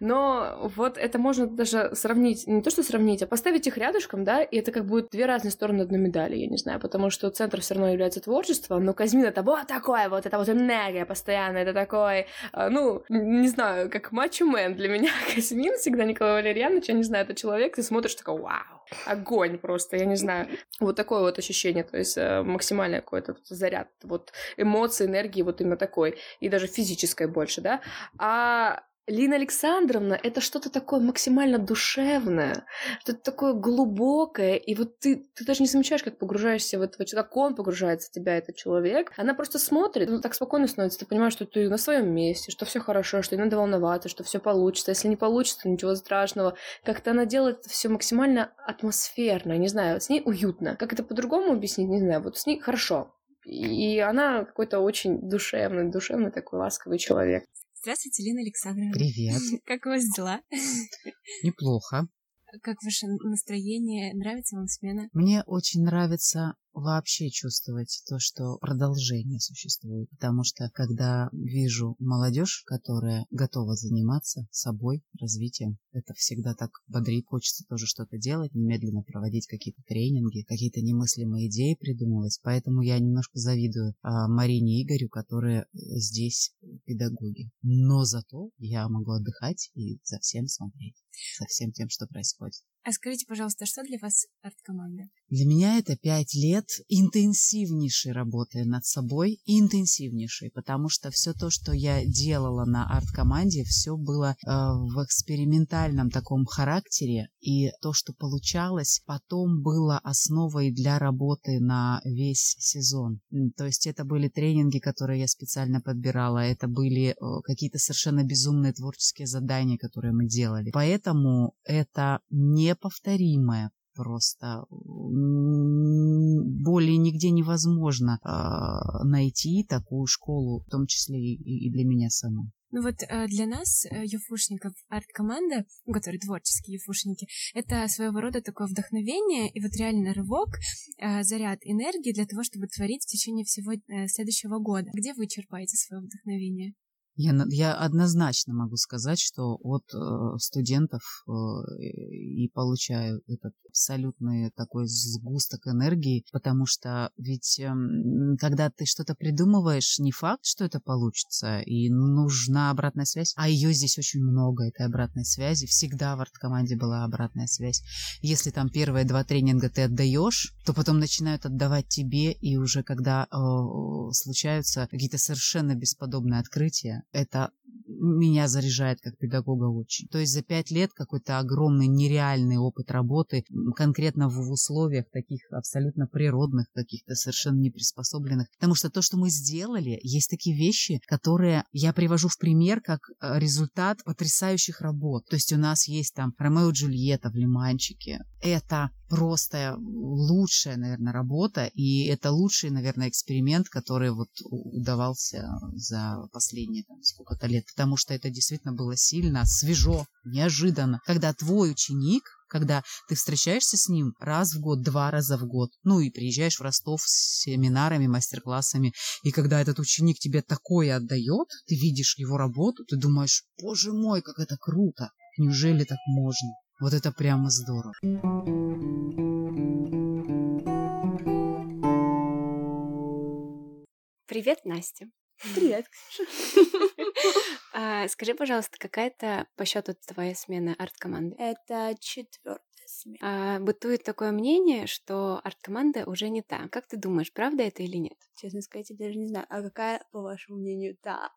Но вот это можно даже сравнить, не то что сравнить, а поставить их рядышком, да, и это как будет две разные стороны одной медали, я не знаю, потому что центр все равно является творчеством, но Казьмин это вот такое вот, это вот энергия постоянно, это такой, а, ну, не знаю, как мачо-мен для меня Казьмин всегда Николай Валерьянович, я не знаю, это человек, ты смотришь такой, вау, огонь просто, я не знаю, вот такое вот ощущение, то есть э, максимальный какой-то заряд, вот эмоций, энергии вот именно такой, и даже физической больше, да. А Лина Александровна — это что-то такое максимально душевное, что-то такое глубокое, и вот ты, ты даже не замечаешь, как погружаешься в это, как он погружается в тебя, этот человек. Она просто смотрит, ну, так спокойно становится, ты понимаешь, что ты на своем месте, что все хорошо, что не надо волноваться, что все получится. Если не получится, ничего страшного. Как-то она делает это все максимально атмосферно, не знаю, с ней уютно. Как это по-другому объяснить, не знаю, вот с ней хорошо. И она какой-то очень душевный, душевный такой ласковый человек. Здравствуйте, Лина Александровна. Привет. Как у вас дела? Неплохо. Как ваше настроение? Нравится вам смена? Мне очень нравится вообще чувствовать то, что продолжение существует. Потому что когда вижу молодежь, которая готова заниматься собой, развитием, это всегда так бодрит. Хочется тоже что-то делать, немедленно проводить какие-то тренинги, какие-то немыслимые идеи придумывать. Поэтому я немножко завидую а, Марине и Игорю, которые здесь педагоги. Но зато я могу отдыхать и за всем смотреть, за всем тем, что происходит. А скажите, пожалуйста, что для вас арт-команда? Для меня это пять лет интенсивнейшей работы над собой, интенсивнейшей, потому что все то, что я делала на арт-команде, все было э, в экспериментальном таком характере, и то, что получалось, потом было основой для работы на весь сезон. То есть это были тренинги, которые я специально подбирала, это были э, какие-то совершенно безумные творческие задания, которые мы делали. Поэтому это не неповторимое просто более нигде невозможно э, найти такую школу, в том числе и, и для меня самой. Ну вот э, для нас, э, юфушников, арт-команда, которые творческие юфушники, это своего рода такое вдохновение и вот реально рывок, э, заряд энергии для того, чтобы творить в течение всего следующего года. Где вы черпаете свое вдохновение? Я, я однозначно могу сказать, что от э, студентов э, и получаю этот абсолютный такой сгусток энергии, потому что ведь э, когда ты что-то придумываешь, не факт, что это получится, и нужна обратная связь, а ее здесь очень много, этой обратной связи. Всегда в арт-команде была обратная связь. Если там первые два тренинга ты отдаешь, то потом начинают отдавать тебе, и уже когда э, случаются какие-то совершенно бесподобные открытия, это меня заряжает как педагога очень. То есть за пять лет какой-то огромный нереальный опыт работы конкретно в условиях таких абсолютно природных, каких-то совершенно не приспособленных. Потому что то, что мы сделали, есть такие вещи, которые я привожу в пример как э, результат потрясающих работ. То есть у нас есть там Ромео и Джульетта в Лиманчике. Это просто лучшая, наверное, работа, и это лучший, наверное, эксперимент, который вот удавался за последние там, сколько-то лет, потому что это действительно было сильно, свежо, неожиданно. Когда твой ученик когда ты встречаешься с ним раз в год, два раза в год, ну и приезжаешь в Ростов с семинарами, мастер-классами, и когда этот ученик тебе такое отдает, ты видишь его работу, ты думаешь, боже мой, как это круто, неужели так можно? Вот это прямо здорово. Привет, Настя. Привет, а, Скажи, пожалуйста, какая это по счету твоя смена арт-команды? Это четвертая смена. А, бытует такое мнение, что арт-команда уже не та. Как ты думаешь, правда это или нет? Честно сказать, я даже не знаю. А какая, по вашему мнению, та?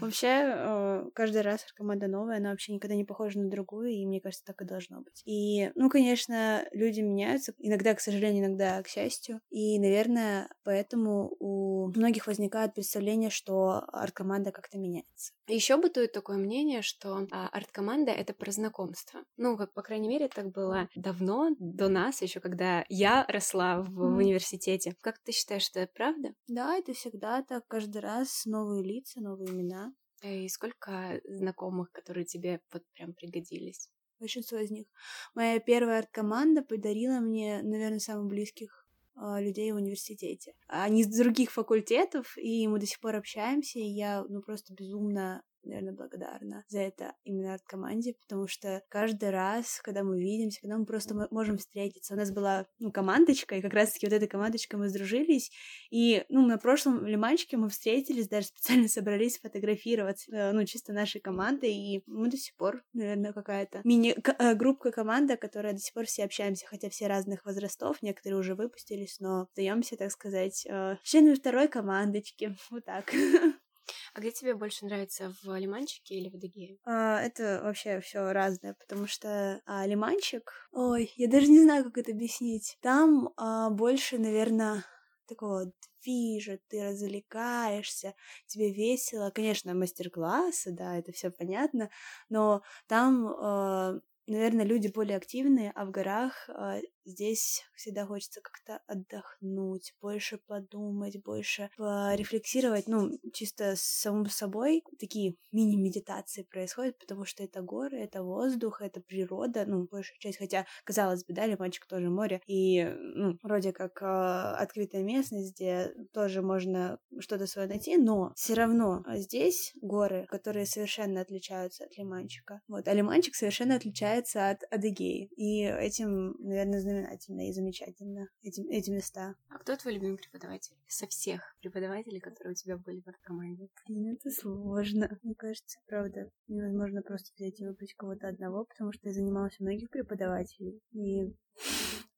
Вообще, э, каждый раз арт-команда новая, она вообще никогда не похожа на другую, и мне кажется, так и должно быть. И, ну, конечно, люди меняются, иногда, к сожалению, иногда к счастью. И, наверное, поэтому у многих возникает представление, что арт-команда как-то меняется. Еще бытует такое мнение, что а, арт-команда это про знакомство. Ну, как, по крайней мере, так было давно, до нас, еще когда я росла в, mm. в университете. Как ты считаешь, это правда? Да, это всегда так, каждый раз новые лица, новые имена. И сколько знакомых, которые тебе вот прям пригодились? Большинство из них. Моя первая арт-команда подарила мне, наверное, самых близких а, людей в университете. Они с других факультетов, и мы до сих пор общаемся, и я ну, просто безумно наверное, благодарна за это именно арт-команде, потому что каждый раз, когда мы видимся, когда мы просто можем встретиться, у нас была, ну, командочка, и как раз-таки вот этой командочкой мы сдружились, и, ну, на прошлом лиманчике мы встретились, даже специально собрались фотографировать, э, ну, чисто нашей командой, и мы до сих пор, наверное, какая-то мини-группка э, команда, которая до сих пор все общаемся, хотя все разных возрастов, некоторые уже выпустились, но остаемся, так сказать, э, членами второй командочки, вот так. А где тебе больше нравится, в Лиманчике или в Адыгее? А, это вообще все разное, потому что а, Лиманчик, ой, я даже не знаю, как это объяснить. Там а, больше, наверное, такого движа, ты развлекаешься, тебе весело. Конечно, мастер-классы, да, это все понятно, но там, э, наверное, люди более активные, а в горах э, здесь всегда хочется как-то отдохнуть, больше подумать, больше порефлексировать, ну, чисто с самим собой. Такие мини-медитации происходят, потому что это горы, это воздух, это природа, ну, большая часть, хотя, казалось бы, да, Лиманчик тоже море, и, ну, вроде как э, открытая местность, где тоже можно что-то свое найти, но все равно здесь горы, которые совершенно отличаются от Лиманчика. Вот, а Лиманчик совершенно отличается от Адыгеи, и этим, наверное, знаменательно и замечательно эти, эти места. А кто твой любимый преподаватель? Со всех преподавателей, которые у тебя были в команде? Блин, это сложно. Мне кажется, правда, невозможно просто взять и выбрать кого-то одного, потому что я занималась у многих преподавателей, и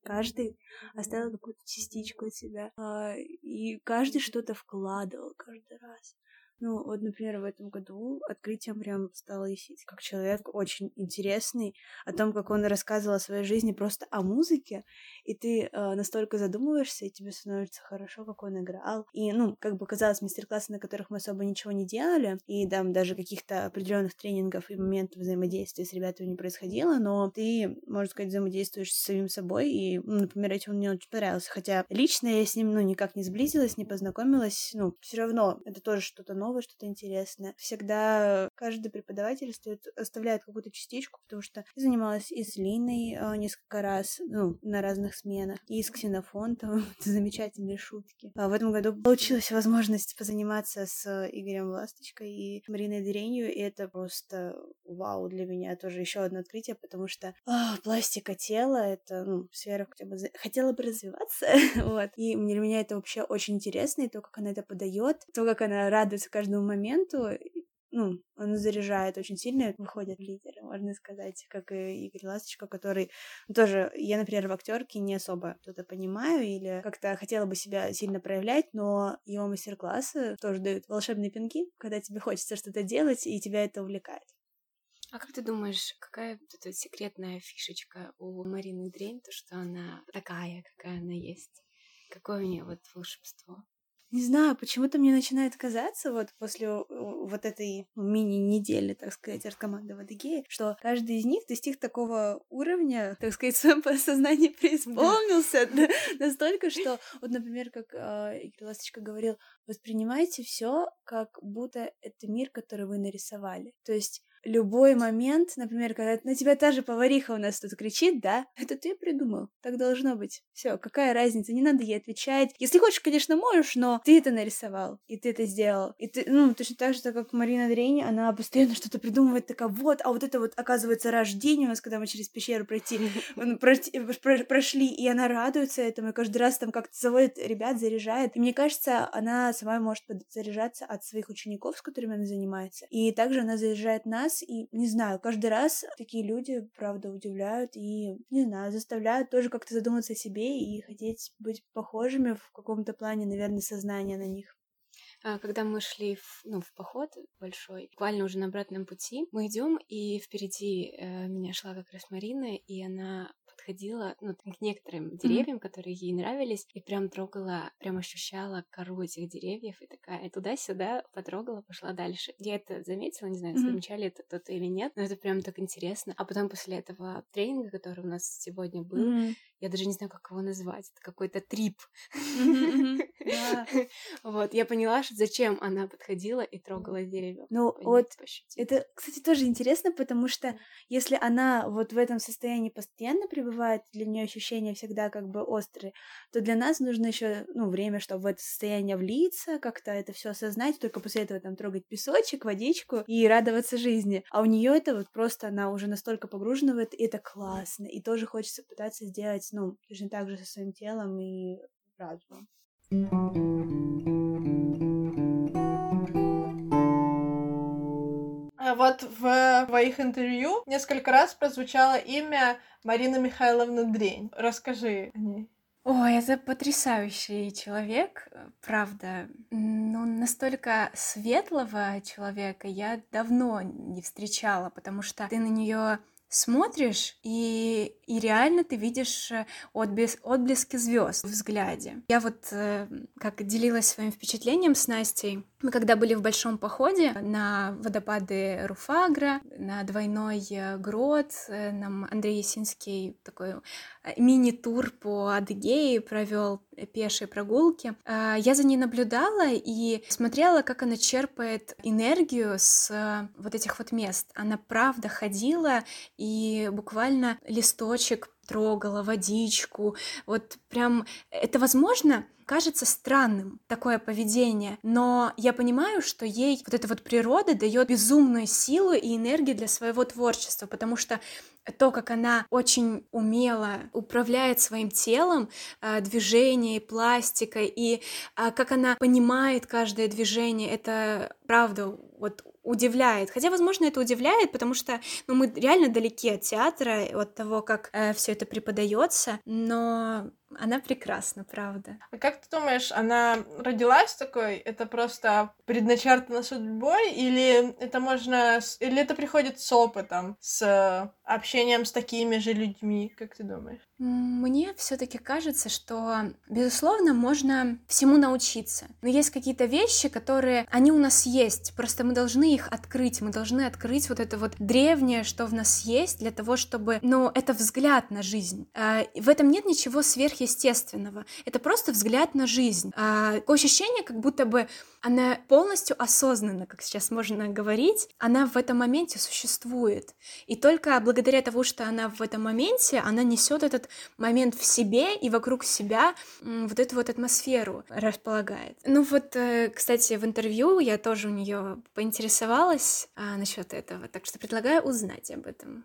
каждый оставил какую-то частичку от себя, а, и каждый что-то вкладывал каждый раз. Ну, вот, например, в этом году открытием прям стал Исить, как человек очень интересный, о том, как он рассказывал о своей жизни просто о музыке, и ты э, настолько задумываешься, и тебе становится хорошо, как он играл. И, ну, как бы казалось, мастер-классы, на которых мы особо ничего не делали, и там даже каких-то определенных тренингов и моментов взаимодействия с ребятами не происходило, но ты, можно сказать, взаимодействуешь с самим собой, и, ну, например, этим мне очень понравился. Хотя лично я с ним, ну, никак не сблизилась, не познакомилась, ну, все равно это тоже что-то новое, новое, что-то интересное. Всегда каждый преподаватель стоит, оставляет какую-то частичку, потому что я занималась и с Линой э, несколько раз, ну, на разных сменах, и с Ксенофонтом. Это замечательные шутки. А в этом году получилась возможность позаниматься с Игорем Ласточкой и Мариной Деренью, и это просто вау для меня. Тоже еще одно открытие, потому что а, пластика тела — это, ну, сфера хотя бы... Хотела бы развиваться, вот. И для меня это вообще очень интересно, и то, как она это подает, то, как она радуется каждому моменту, ну, он заряжает очень сильно, выходят лидеры, можно сказать, как и Игорь Ласточка, который тоже, я, например, в актерке не особо что-то понимаю или как-то хотела бы себя сильно проявлять, но его мастер-классы тоже дают волшебные пинки, когда тебе хочется что-то делать, и тебя это увлекает. А как ты думаешь, какая вот эта секретная фишечка у Марины Дрень, то, что она такая, какая она есть? Какое у нее вот волшебство? Не знаю, почему-то мне начинает казаться вот после вот этой мини-недели, так сказать, арткоманды в Адыгее, что каждый из них достиг такого уровня, так сказать, в своем сознании преисполнился да. настолько, что вот, например, как э, Игорь Ласточка говорил, воспринимайте все как будто это мир, который вы нарисовали. То есть любой момент, например, когда на тебя та же повариха у нас тут кричит, да, это ты придумал, так должно быть. Все, какая разница, не надо ей отвечать. Если хочешь, конечно, можешь, но ты это нарисовал, и ты это сделал. И ты, ну, точно так же, как Марина Дрейни, она постоянно что-то придумывает, такая, вот, а вот это вот, оказывается, рождение у нас, когда мы через пещеру пройти, прошли, и она радуется этому, и каждый раз там как-то заводит ребят, заряжает. И мне кажется, она сама может заряжаться от своих учеников, с которыми она занимается. И также она заряжает нас, раз, и, не знаю, каждый раз такие люди, правда, удивляют и, не знаю, заставляют тоже как-то задуматься о себе и хотеть быть похожими в каком-то плане, наверное, сознания на них. А, когда мы шли в, ну, в поход большой, буквально уже на обратном пути, мы идем, и впереди э, меня шла как раз Марина, и она подходила ну, к некоторым деревьям, mm-hmm. которые ей нравились, и прям трогала, прям ощущала кору этих деревьев, и такая туда-сюда потрогала, пошла дальше. Я это заметила, не знаю, mm-hmm. замечали это кто-то или нет, но это прям так интересно. А потом после этого тренинга, который у нас сегодня был, mm-hmm. я даже не знаю, как его назвать, это какой-то трип. Вот, я поняла, что зачем она подходила и трогала дерево. Ну, вот, это, кстати, тоже интересно, потому что если она вот в этом состоянии постоянно пребывает, бывает для нее ощущения всегда как бы острые, то для нас нужно еще ну, время, чтобы в это состояние влиться, как-то это все осознать, только после этого там трогать песочек, водичку и радоваться жизни. А у нее это вот просто она уже настолько погружена в это, и это классно. И тоже хочется пытаться сделать, ну, точно так же со своим телом и разумом. Вот в твоих интервью несколько раз прозвучало имя Марина Михайловна Дрень. Расскажи о ней. Ой, это потрясающий человек, правда. Ну, настолько светлого человека я давно не встречала, потому что ты на нее смотришь, и, и реально ты видишь э, отблес, отблески звезд в взгляде. Я вот э, как делилась своим впечатлением с Настей. Мы когда были в большом походе на водопады Руфагра, на двойной э, грот, нам Андрей Ясинский такой мини-тур по Адыгее провел пешие прогулки. Я за ней наблюдала и смотрела, как она черпает энергию с вот этих вот мест. Она правда ходила и буквально листочек трогала, водичку. Вот прям это возможно кажется странным такое поведение, но я понимаю, что ей вот эта вот природа дает безумную силу и энергию для своего творчества, потому что то, как она очень умело управляет своим телом, а, движением, пластикой, и а, как она понимает каждое движение, это правда вот удивляет. Хотя, возможно, это удивляет, потому что ну, мы реально далеки от театра, от того, как э, все это преподается, но она прекрасна, правда. А как ты думаешь, она родилась такой? Это просто предначертано судьбой? Или это можно... Или это приходит с опытом, с общением с такими же людьми? Как ты думаешь? Мне все-таки кажется, что, безусловно, можно всему научиться. Но есть какие-то вещи, которые, они у нас есть, просто мы должны их открыть, мы должны открыть вот это вот древнее, что в нас есть, для того, чтобы, ну, это взгляд на жизнь. А, в этом нет ничего сверхъестественного. Это просто взгляд на жизнь. А, такое ощущение, как будто бы она полностью осознанно, как сейчас можно говорить, она в этом моменте существует. И только благодаря тому, что она в этом моменте, она несет этот момент в себе и вокруг себя вот эту вот атмосферу располагает. Ну вот, э, кстати, в интервью я тоже у нее поинтересовалась а, насчет этого, так что предлагаю узнать об этом.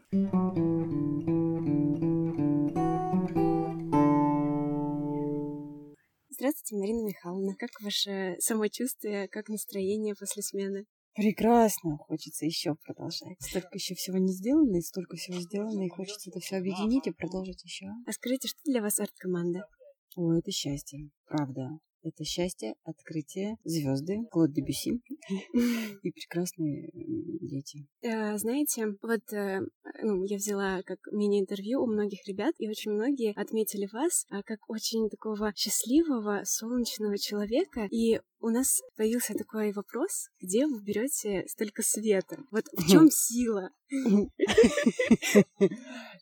Здравствуйте, Марина Михайловна. Как ваше самочувствие, как настроение после смены? Прекрасно, хочется еще продолжать. Столько еще всего не сделано, и столько всего сделано, и хочется это все объединить и продолжить еще. А скажите, что для вас арт-команда? О, это счастье, правда. Это счастье, открытие, звезды, Клод Дебюси и прекрасные дети. Э, знаете, вот э, ну, я взяла как мини-интервью у многих ребят, и очень многие отметили вас а, как очень такого счастливого, солнечного человека. И у нас появился такой вопрос, где вы берете столько света? Вот в чем сила?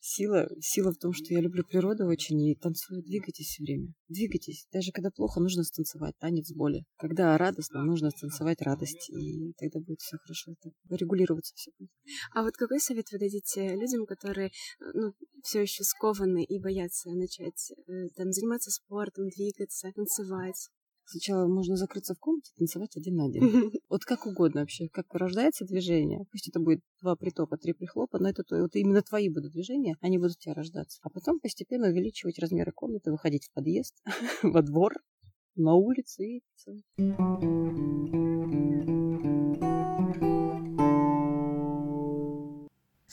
Сила, сила в том, что я люблю природу очень и танцую. Двигайтесь все время. Двигайтесь. Даже когда плохо, нужно станцевать. Танец боли. Когда радостно, нужно станцевать радость. И тогда будет все хорошо. Это регулироваться все будет. А вот какой совет вы дадите людям, которые ну, все еще скованы и боятся начать э, там, заниматься спортом, двигаться, танцевать? Сначала можно закрыться в комнате, танцевать один на один. Вот как угодно вообще, как рождается движение. Пусть это будет два притопа, три прихлопа, но это вот именно твои будут движения, они будут у тебя рождаться. А потом постепенно увеличивать размеры комнаты, выходить в подъезд, во двор, на улицу и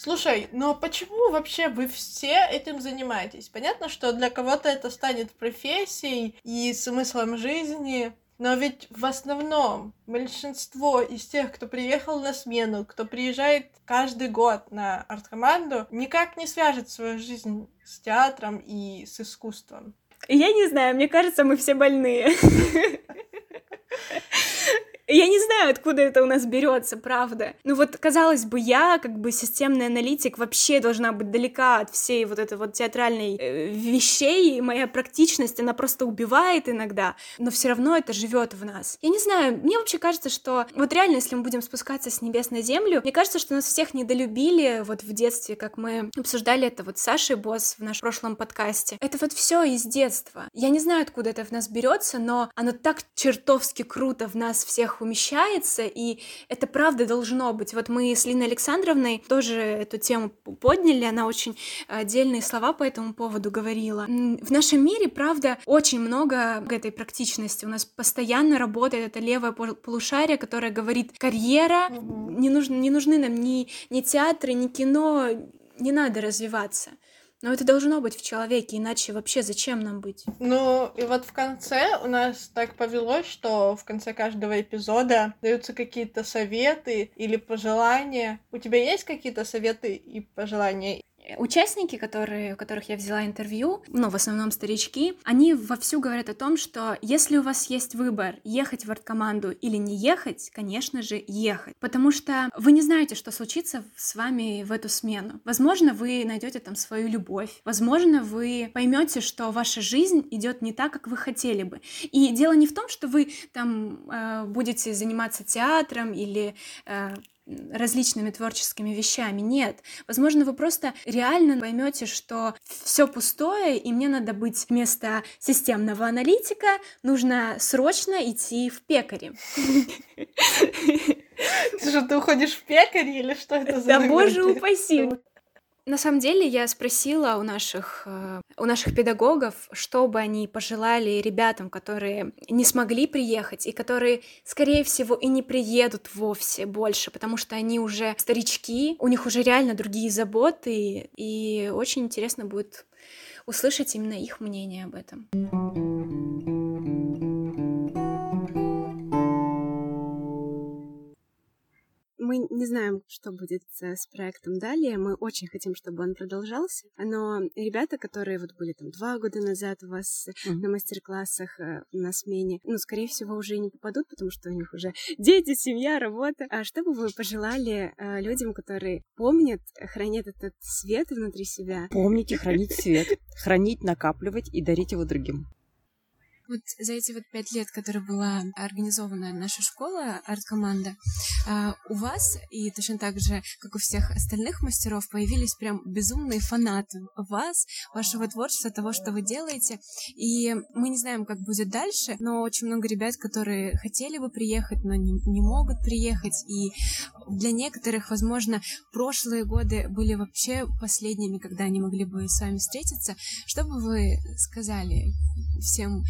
Слушай, но почему вообще вы все этим занимаетесь? Понятно, что для кого-то это станет профессией и смыслом жизни, но ведь в основном большинство из тех, кто приехал на смену, кто приезжает каждый год на арт-команду, никак не свяжет свою жизнь с театром и с искусством. Я не знаю, мне кажется, мы все больные. Я не знаю, откуда это у нас берется, правда. Ну вот, казалось бы, я, как бы системный аналитик, вообще должна быть далека от всей вот этой вот театральной э, вещей, и моя практичность, она просто убивает иногда, но все равно это живет в нас. Я не знаю, мне вообще кажется, что вот реально, если мы будем спускаться с небес на землю, мне кажется, что нас всех недолюбили вот в детстве, как мы обсуждали это вот с Сашей Босс в нашем прошлом подкасте. Это вот все из детства. Я не знаю, откуда это в нас берется, но оно так чертовски круто в нас всех умещается, и это правда должно быть. Вот мы с Линой Александровной тоже эту тему подняли, она очень отдельные слова по этому поводу говорила. В нашем мире, правда, очень много этой практичности. У нас постоянно работает это левое полушарие, которое говорит карьера, не, нужны, не нужны нам ни, ни театры, ни кино, не надо развиваться. Но это должно быть в человеке, иначе вообще зачем нам быть? Ну, и вот в конце у нас так повелось, что в конце каждого эпизода даются какие-то советы или пожелания. У тебя есть какие-то советы и пожелания? Участники, которые, у которых я взяла интервью, ну, в основном старички, они вовсю говорят о том, что если у вас есть выбор, ехать в арткоманду или не ехать, конечно же, ехать. Потому что вы не знаете, что случится с вами в эту смену. Возможно, вы найдете там свою любовь. Возможно, вы поймете, что ваша жизнь идет не так, как вы хотели бы. И дело не в том, что вы там э, будете заниматься театром или э, различными творческими вещами. Нет. Возможно, вы просто реально поймете, что все пустое, и мне надо быть вместо системного аналитика, нужно срочно идти в пекари. Что, ты уходишь в пекари или что это за Да боже упаси! На самом деле я спросила у наших, э, у наших педагогов, что бы они пожелали ребятам, которые не смогли приехать и которые, скорее всего, и не приедут вовсе больше, потому что они уже старички, у них уже реально другие заботы, и очень интересно будет услышать именно их мнение об этом. Мы не знаем, что будет с проектом далее. Мы очень хотим, чтобы он продолжался. Но ребята, которые вот были там два года назад у вас mm-hmm. на мастер-классах э, на смене, ну, скорее всего, уже не попадут, потому что у них уже дети, семья, работа. А что бы вы пожелали э, людям, которые помнят, хранят этот свет внутри себя? Помните хранить свет, хранить, накапливать и дарить его другим. Вот за эти вот пять лет, которые была организована наша школа, арт-команда, а, у вас, и точно так же, как у всех остальных мастеров, появились прям безумные фанаты вас, вашего творчества, того, что вы делаете. И мы не знаем, как будет дальше, но очень много ребят, которые хотели бы приехать, но не, не могут приехать. И для некоторых, возможно, прошлые годы были вообще последними, когда они могли бы с вами встретиться. Что бы вы сказали всем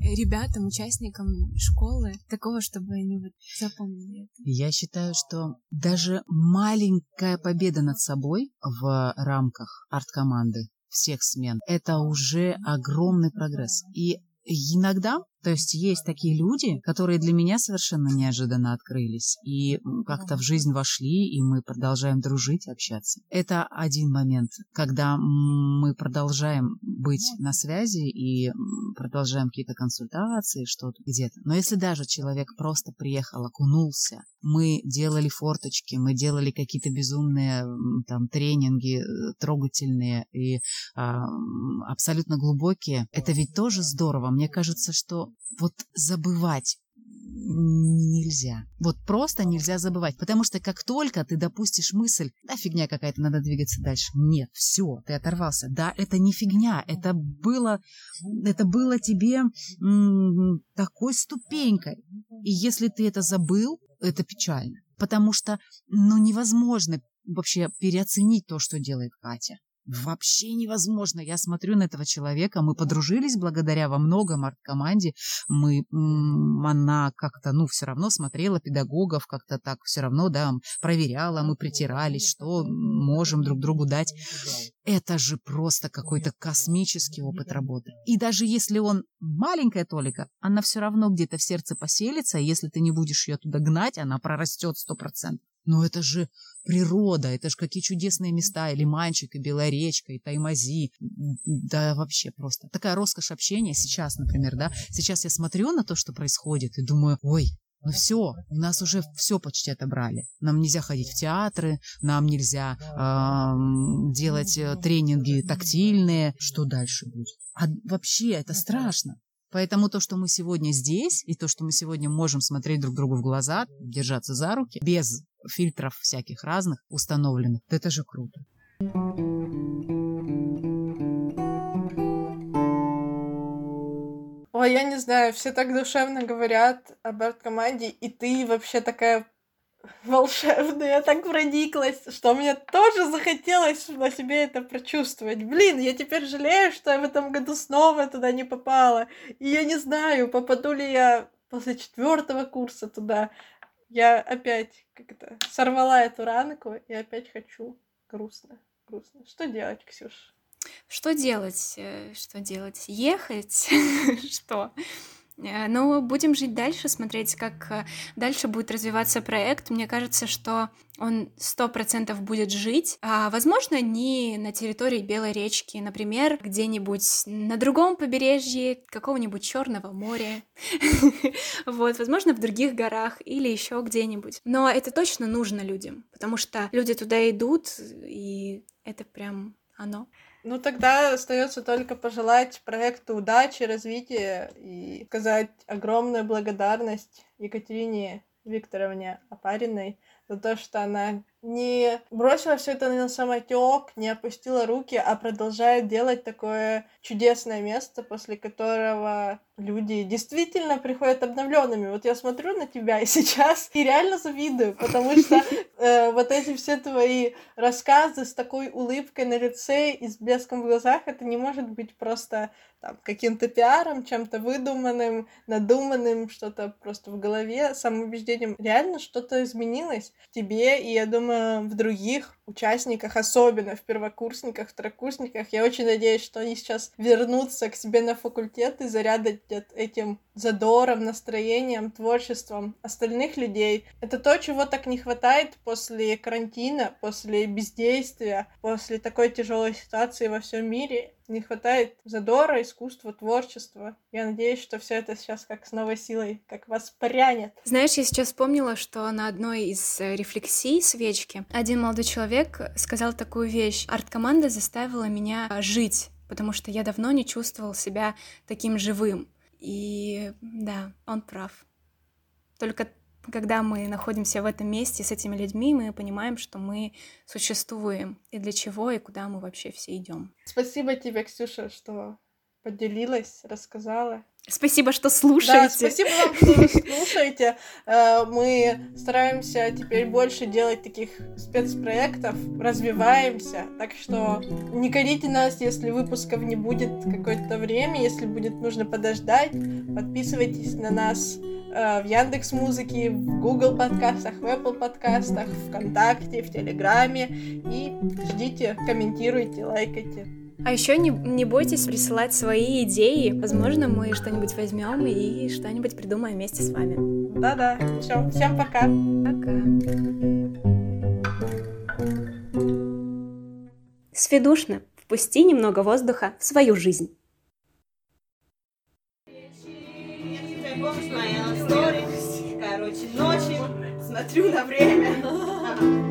ребятам, участникам школы, такого, чтобы они вот запомнили это? Я считаю, что даже маленькая победа над собой в рамках арт-команды всех смен, это уже огромный прогресс. И иногда то есть есть такие люди, которые для меня совершенно неожиданно открылись и как-то в жизнь вошли, и мы продолжаем дружить, общаться. Это один момент, когда мы продолжаем быть на связи и продолжаем какие-то консультации, что-то где-то. Но если даже человек просто приехал, окунулся, мы делали форточки, мы делали какие-то безумные там тренинги, э, трогательные и а, абсолютно глубокие, это ведь тоже здорово. Мне кажется, что вот забывать нельзя. Вот просто нельзя забывать. Потому что как только ты допустишь мысль, да, фигня какая-то, надо двигаться дальше. Нет, все, ты оторвался. Да, это не фигня. Это было, это было тебе м- такой ступенькой. И если ты это забыл, это печально. Потому что, ну, невозможно вообще переоценить то, что делает Катя вообще невозможно. Я смотрю на этого человека, мы подружились благодаря во многом арт-команде, мы, она как-то, ну, все равно смотрела педагогов, как-то так все равно, да, проверяла, мы притирались, что можем друг другу дать. Это же просто какой-то космический опыт работы. И даже если он маленькая толика, она все равно где-то в сердце поселится, и если ты не будешь ее туда гнать, она прорастет сто процентов. Но это же природа, это же какие чудесные места, и Лиманчик, и Белая речка, и Таймази, да вообще просто. Такая роскошь общения сейчас, например, да, сейчас я смотрю на то, что происходит, и думаю, ой, ну все, у нас уже все почти отобрали. Нам нельзя ходить в театры, нам нельзя э, делать тренинги тактильные. Что дальше будет? А вообще это страшно. Поэтому то, что мы сегодня здесь, и то, что мы сегодня можем смотреть друг другу в глаза, держаться за руки, без фильтров всяких разных установленных, это же круто. Ой, я не знаю, все так душевно говорят об арт-команде, и ты вообще такая волшебная, я так прониклась, что мне тоже захотелось на себе это прочувствовать. Блин, я теперь жалею, что я в этом году снова туда не попала. И я не знаю, попаду ли я после четвертого курса туда. Я опять как это сорвала эту ранку и опять хочу. Грустно, грустно. Что делать, Ксюш? Что делать? Э, что делать? Ехать? Что? Э, но будем жить дальше, смотреть, как э, дальше будет развиваться проект. Мне кажется, что он сто процентов будет жить, а, возможно, не на территории Белой речки, например, где-нибудь на другом побережье какого-нибудь Черного моря, вот, возможно, в других горах или еще где-нибудь. Но это точно нужно людям, потому что люди туда идут, и это прям оно. Ну, тогда остается только пожелать проекту удачи, развития и сказать огромную благодарность Екатерине Викторовне Опариной за то, что она не бросила все это на самотек, не опустила руки, а продолжает делать такое чудесное место, после которого люди действительно приходят обновленными. Вот я смотрю на тебя и сейчас и реально завидую, потому что э, вот эти все твои рассказы с такой улыбкой на лице и с блеском в глазах, это не может быть просто там, каким-то пиаром, чем-то выдуманным, надуманным, что-то просто в голове, самоубеждением. Реально что-то изменилось в тебе, и я думаю, в других участниках, особенно в первокурсниках, второкурсниках. Я очень надеюсь, что они сейчас вернутся к себе на факультет и зарядят этим задором, настроением, творчеством остальных людей. Это то, чего так не хватает после карантина, после бездействия, после такой тяжелой ситуации во всем мире не хватает задора, искусства, творчества. Я надеюсь, что все это сейчас как с новой силой, как воспрянет. Знаешь, я сейчас вспомнила, что на одной из э, рефлексий свечки один молодой человек сказал такую вещь. Арт-команда заставила меня жить, потому что я давно не чувствовал себя таким живым. И да, он прав. Только когда мы находимся в этом месте с этими людьми, мы понимаем, что мы существуем, и для чего, и куда мы вообще все идем. Спасибо тебе, Ксюша, что поделилась, рассказала. Спасибо, что слушаете. Да, спасибо вам, что вы слушаете. Э, мы стараемся теперь больше делать таких спецпроектов, развиваемся. Так что не корите нас, если выпусков не будет какое-то время, если будет нужно подождать. Подписывайтесь на нас э, в Яндекс Музыке, в Google подкастах, в Apple подкастах, ВКонтакте, в Телеграме. И ждите, комментируйте, лайкайте. А еще не, не бойтесь присылать свои идеи. Возможно, мы что-нибудь возьмем и что-нибудь придумаем вместе с вами. Да-да. Все. Всем пока. Пока. Сведушно. Впусти немного воздуха в свою жизнь. Короче, ночи, смотрю на время.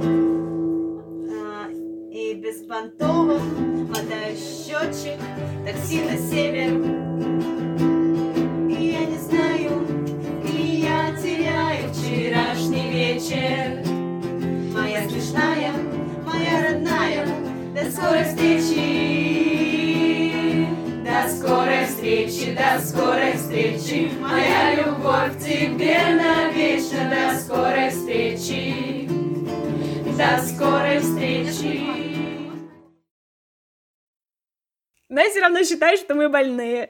И беспонтово мотаю счетчик, такси на север. И я не знаю, и я теряю вчерашний вечер. Моя смешная, моя родная, до скорой встречи. До скорой встречи, до скорой встречи, моя любовь к тебе навечно. До скорой встречи, до скорой встречи. Но я все равно считаю, что мы больные.